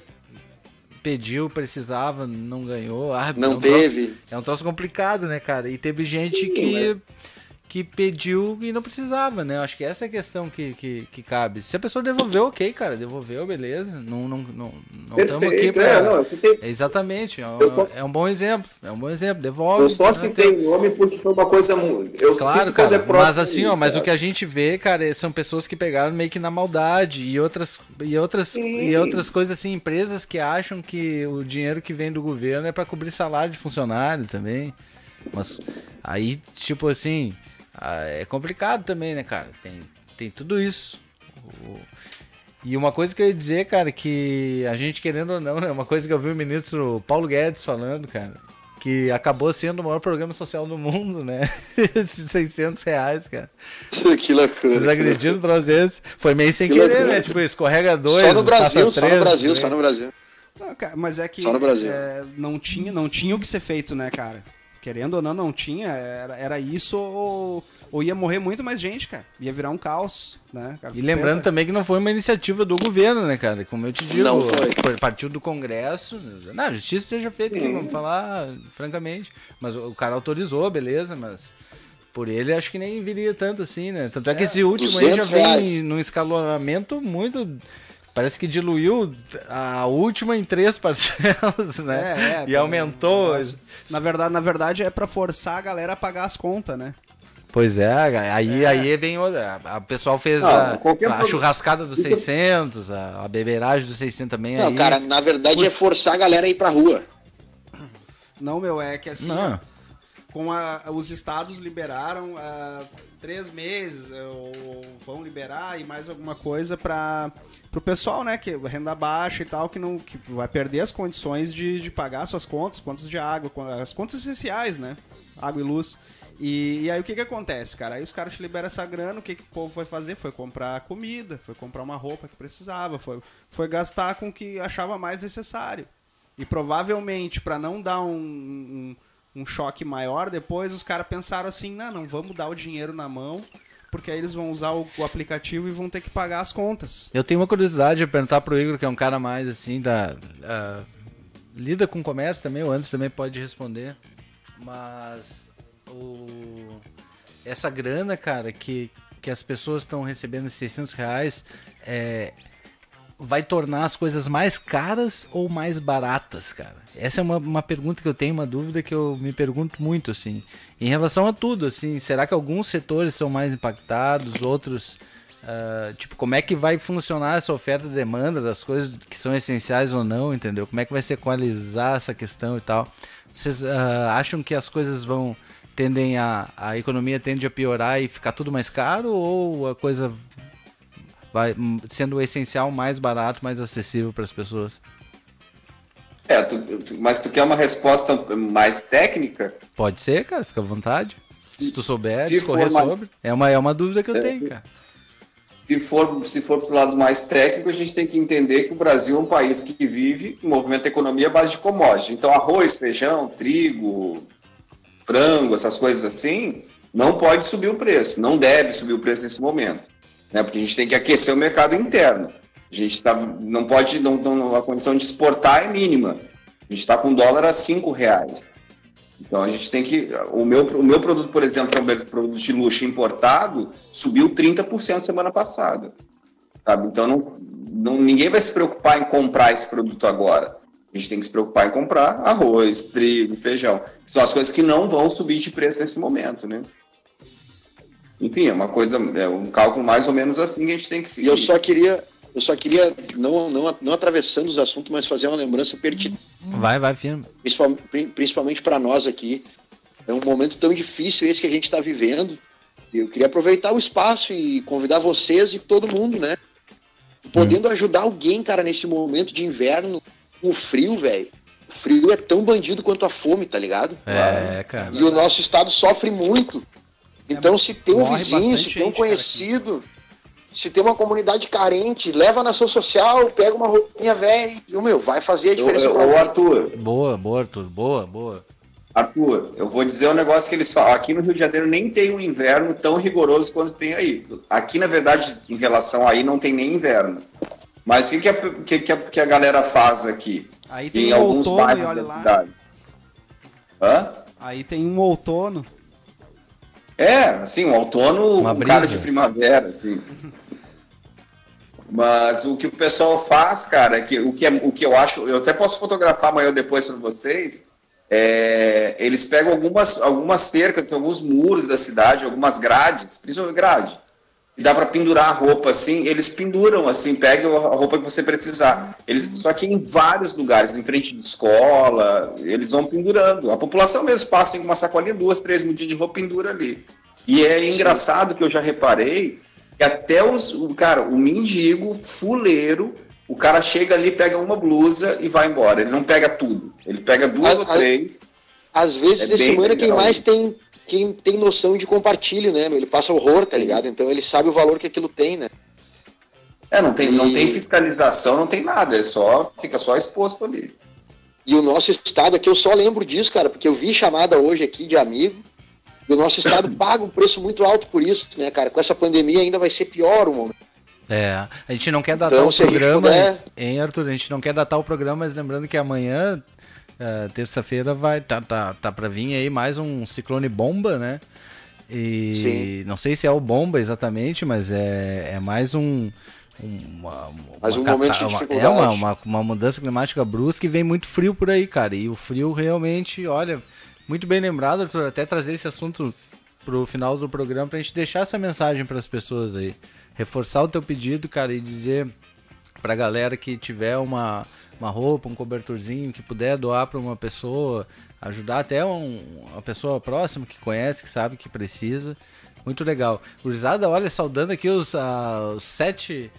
pediu, precisava, não ganhou. Ah, não é teve. Troço, é um troço complicado, né, cara? E teve gente Sim, que. mas que pediu e não precisava, né? Acho que essa é a questão que, que, que cabe. Se a pessoa devolveu, ok, cara, devolveu, beleza. Não não não, não estamos aqui pra... é, não. Exatamente, é um, só... é um, bom exemplo, é um bom exemplo, devolve. Eu só né? citei o nome porque foi uma coisa eu Claro, cara, é mas assim, ó, mas o que a gente vê, cara, são pessoas que pegaram meio que na maldade e outras e outras Sim. e outras coisas assim, empresas que acham que o dinheiro que vem do governo é para cobrir salário de funcionário também. Mas aí, tipo assim, é complicado também, né, cara? Tem, tem tudo isso. E uma coisa que eu ia dizer, cara, que a gente querendo ou não, né? Uma coisa que eu vi o ministro Paulo Guedes falando, cara, que acabou sendo o maior programa social do mundo, né? [laughs] Esses 600 reais, cara. que loucura. Vocês acreditam no desse? Foi meio sem que querer, loucura. né? Tipo, escorrega dois, só no Brasil, só três, no Brasil, né? só no Brasil. Não, cara, mas é que Só no Brasil. É, não, tinha, não tinha o que ser feito, né, cara? Querendo ou não, não tinha. Era, era isso ou, ou ia morrer muito mais gente, cara. Ia virar um caos, né? Cara, e lembrando pensa... também que não foi uma iniciativa do governo, né, cara? Como eu te digo, não foi. partiu do Congresso. Não, a justiça seja feita, aqui, vamos falar francamente. Mas o cara autorizou, beleza, mas por ele acho que nem viria tanto assim, né? Tanto é que é, esse último aí já vem reais. num escalonamento muito Parece que diluiu a última em três [laughs] parcelas, né? É, é, e aumentou. Mas, na verdade, na verdade é para forçar a galera a pagar as contas, né? Pois é, aí, é. aí vem outra. A pessoal fez Não, a, a, churrascada dos Isso... 600, a, a beberagem dos 600 também. Não, aí... cara, na verdade Putz. é forçar a galera a ir pra rua. Não, meu, é que assim. Não. Com a, os estados liberaram três meses, ou vão liberar e mais alguma coisa para o pessoal, né, que renda baixa e tal, que não que vai perder as condições de, de pagar suas contas, contas de água, as contas essenciais, né, água e luz. E, e, aí o que que acontece, cara? Aí os caras te liberam essa grana, o que, que o povo foi fazer? Foi comprar comida, foi comprar uma roupa que precisava, foi, foi gastar com o que achava mais necessário. E provavelmente, para não dar um, um um choque maior, depois os caras pensaram assim, não, não vamos dar o dinheiro na mão, porque aí eles vão usar o, o, aplicativo e vão ter que pagar as contas. Eu tenho uma curiosidade de perguntar pro Igor, que é um cara mais assim da uh, lida com comércio também, o Anderson também pode responder, mas o essa grana, cara, que que as pessoas estão recebendo esses 600 reais é vai tornar as coisas mais caras ou mais baratas, cara? Essa é uma, uma pergunta que eu tenho, uma dúvida que eu me pergunto muito, assim. Em relação a tudo, assim, será que alguns setores são mais impactados, outros... Uh, tipo, como é que vai funcionar essa oferta e demanda das coisas que são essenciais ou não, entendeu? Como é que vai se equalizar essa questão e tal? Vocês uh, acham que as coisas vão tendem a a economia tende a piorar e ficar tudo mais caro ou a coisa vai sendo o essencial mais barato, mais acessível para as pessoas. É, tu, tu, mas tu quer uma resposta mais técnica? Pode ser, cara, fica à vontade. Se, se tu souber se discorrer mais... sobre. É uma, é uma dúvida que eu é, tenho, se, cara. Se for, se for pro lado mais técnico, a gente tem que entender que o Brasil é um país que vive, movimenta a economia à base de commodities. Então, arroz, feijão, trigo, frango, essas coisas assim, não pode subir o preço, não deve subir o preço nesse momento né? Porque a gente tem que aquecer o mercado interno. A gente tá, não pode, não, não, a condição de exportar é mínima. A gente está com dólar a cinco reais. Então a gente tem que. O meu, o meu produto, por exemplo, que é um produto de luxo importado, subiu 30% semana passada. Sabe? Então não, não, ninguém vai se preocupar em comprar esse produto agora. A gente tem que se preocupar em comprar arroz, trigo, feijão. São as coisas que não vão subir de preço nesse momento, né? Enfim, é uma coisa, é um cálculo mais ou menos assim que a gente tem que seguir. E eu só queria, eu só queria, não, não, não atravessando os assuntos, mas fazer uma lembrança pertinente. Vai, vai, firme. Principalmente para nós aqui. É um momento tão difícil esse que a gente está vivendo. Eu queria aproveitar o espaço e convidar vocês e todo mundo, né? Podendo hum. ajudar alguém, cara, nesse momento de inverno, com o frio, velho. O frio é tão bandido quanto a fome, tá ligado? É, cara. E o nosso estado sofre muito Então, se tem um vizinho, se tem um conhecido, se tem uma comunidade carente, leva na ação social, pega uma roupinha velha e, meu, vai fazer a diferença. Ô, Arthur. Boa, boa, Arthur. Boa, boa. Arthur, eu vou dizer um negócio que eles falam. Aqui no Rio de Janeiro nem tem um inverno tão rigoroso quanto tem aí. Aqui, na verdade, em relação aí, não tem nem inverno. Mas o que, que, a, que, que, a, galera faz aqui? Aí tem em um alguns outono, bairros olha da lá. cidade. Hã? Aí tem um outono. É, assim, um outono, Uma um cara de primavera, assim. Mas o que o pessoal faz, cara, é que, o, que é, o que eu acho, eu até posso fotografar amanhã ou depois para vocês, é, eles pegam algumas, algumas cercas, alguns muros da cidade, algumas grades, principalmente grade, dá para pendurar a roupa assim, eles penduram assim, pegam a roupa que você precisar. Eles, só que em vários lugares, em frente de escola, eles vão pendurando. A população mesmo passa em uma sacolinha, duas, três mudinhas de roupa, pendura ali. E é engraçado que eu já reparei que até os, o cara, o mendigo, fuleiro, o cara chega ali, pega uma blusa e vai embora. Ele não pega tudo. Ele pega duas ou três. Às vezes, é esse é quem mais tem, quem tem noção de compartilho, né? Ele passa horror, tá Sim. ligado? Então ele sabe o valor que aquilo tem, né? É, não tem, e... não tem fiscalização, não tem nada, ele só fica só exposto ali. E o nosso estado aqui, eu só lembro disso, cara, porque eu vi chamada hoje aqui de amigo e o nosso estado [laughs] paga um preço muito alto por isso, né, cara? Com essa pandemia ainda vai ser pior o momento. É, a gente não quer datar então, o programa, puder... hein, Arthur? A gente não quer datar o programa, mas lembrando que amanhã, uh, terça-feira, vai tá, tá, tá para vir aí mais um ciclone bomba, né? E Sim. não sei se é o bomba exatamente, mas é, é mais um. Uma, mais um momento de dificuldade. É uma, uma, uma mudança climática brusca e vem muito frio por aí, cara. E o frio realmente, olha, muito bem lembrado, Arthur, até trazer esse assunto pro final do programa pra gente deixar essa mensagem para as pessoas aí. Reforçar o teu pedido, cara, e dizer pra galera que tiver uma, uma roupa, um cobertorzinho, que puder doar para uma pessoa, ajudar até um, uma pessoa próxima que conhece, que sabe que precisa. Muito legal. Gurizada, olha, saudando aqui os, uh, os sete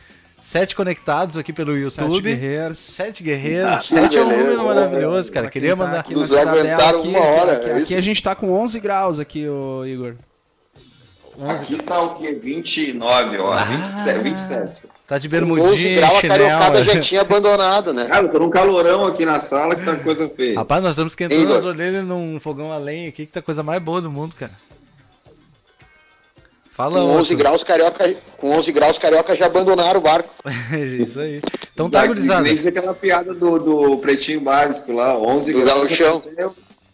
Sete conectados aqui pelo YouTube. Sete guerreiros. Sete guerreiros. Ah, sete é um número maravilhoso, cara. Queria tá mandar. Aqui Nos aguentaram aqui, uma hora. Aqui, é aqui, a gente tá com 11 graus aqui, o Igor. Aqui tá o quê? 29, ó. Ah, 27, 27. Tá de bermudinha, 11 graus, a cariocada já tinha abandonado, né? Cara, tô num calorão aqui na sala que tá coisa feia. Rapaz, nós estamos esquentando as orelhas num fogão a lenha aqui, que tá a coisa mais boa do mundo, cara. Fala com 11 graus carioca, com 11 graus carioca já abandonaram o barco. [laughs] Isso aí. Então tá, gurizada. Nem aquela piada do, do pretinho básico lá, 11 do graus. Chão. Até,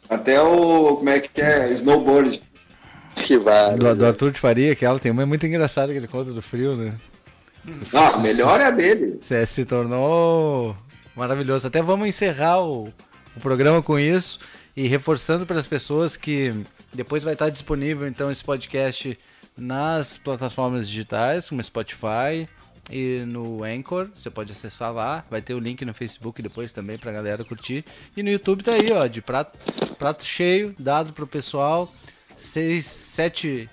até, o, como é que é, snowboard. [laughs] Que vale. Do, do Arthur de Faria, que ela tem uma muito engraçada que ele conta do frio, né? Não, a melhor é a dele. Você se tornou maravilhoso. Até vamos encerrar o, o programa com isso e reforçando para as pessoas que depois vai estar disponível então esse podcast nas plataformas digitais, como Spotify e no Anchor. Você pode acessar lá. Vai ter o link no Facebook depois também pra galera curtir. E no YouTube tá aí, ó, de prato, prato cheio, dado pro pessoal. Seis, sete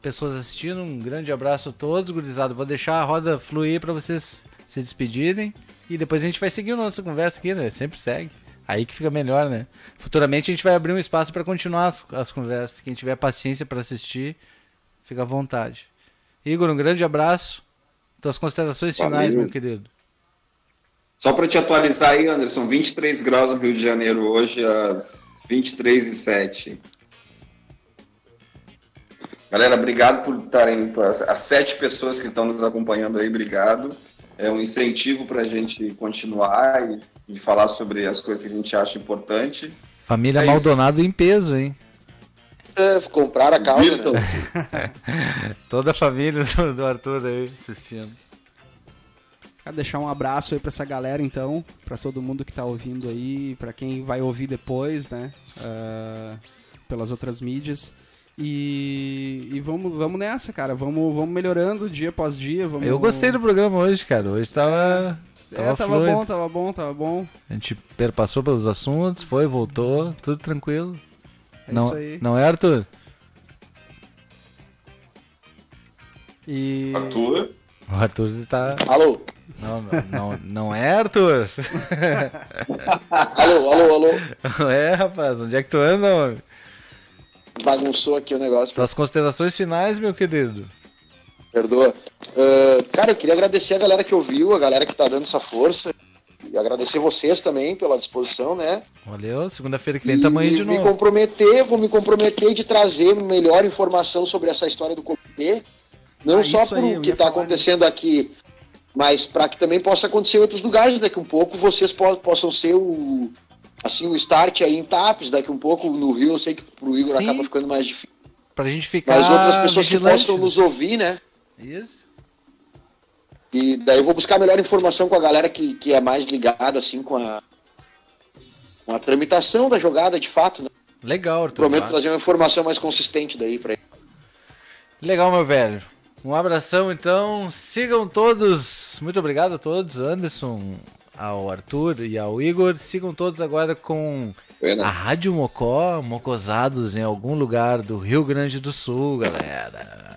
pessoas assistindo. Um grande abraço a todos, gurizada. Vou deixar a roda fluir para vocês se despedirem. E depois a gente vai seguir a nossa conversa aqui, né? Sempre segue. Aí que fica melhor, né? Futuramente a gente vai abrir um espaço para continuar as, as conversas. Quem tiver paciência para assistir, Fica à vontade. Igor, um grande abraço. Tuas considerações finais, meu querido. Só para te atualizar aí, Anderson, 23 graus no Rio de Janeiro hoje, às 23 e 7. Galera, obrigado por estarem, as sete pessoas que estão nos acompanhando aí, obrigado. É um incentivo para a gente continuar e, e, falar sobre as coisas que a gente acha importante. Família é Maldonado isso. em peso, hein? É, comprar a calça. Né? [laughs] Toda a família do Arthur aí assistindo. Quero deixar um abraço aí pra essa galera, então, para todo mundo que tá ouvindo aí, para quem vai ouvir depois, né? Uh, pelas outras mídias. E, e, vamos, vamos nessa, cara. Vamos, vamos melhorando dia após dia. Vamos... Eu gostei do programa hoje, cara. Hoje tava. É, tava, é, tava bom, tava bom, tava bom. A gente perpassou pelos assuntos, foi, voltou, tudo tranquilo. É não, isso aí. Não é, Arthur? E... Arthur? O Arthur tá. Alô? Não, não, não, é, Arthur? [laughs] alô, alô, alô. Não é, rapaz? Onde é que tu anda, homem? Bagunçou aqui o negócio. Das considerações finais, meu querido. Perdoa. Uh, cara, eu queria agradecer a galera que ouviu, a galera que tá dando essa força. E agradecer vocês também pela disposição, né? Valeu, segunda-feira que vem tamanho de me novo. comprometer, vou me comprometer de trazer melhor informação sobre essa história do comitê. Não ah, só por o que está acontecendo isso. aqui, mas para que também possa acontecer em outros lugares daqui um pouco, vocês po possam ser o assim o start aí em TAPES, daqui um pouco no Rio, eu sei que pro Igor Sim. acaba ficando mais difícil. Pra gente ficar Mas outras pessoas vigilante. que possam nos ouvir, né? Isso. E daí eu vou buscar melhor informação com a galera que, que é mais ligada, assim, com a, com a tramitação da jogada, de fato, né? Legal, Arthur. Prometo trazer uma informação mais consistente daí pra ele. Legal, meu velho. Um abração, então. Sigam todos. Muito obrigado a todos, Anderson, ao Arthur e ao Igor. Sigam todos agora com a Rádio Mocó, mocosados em algum lugar do Rio Grande do Sul, galera.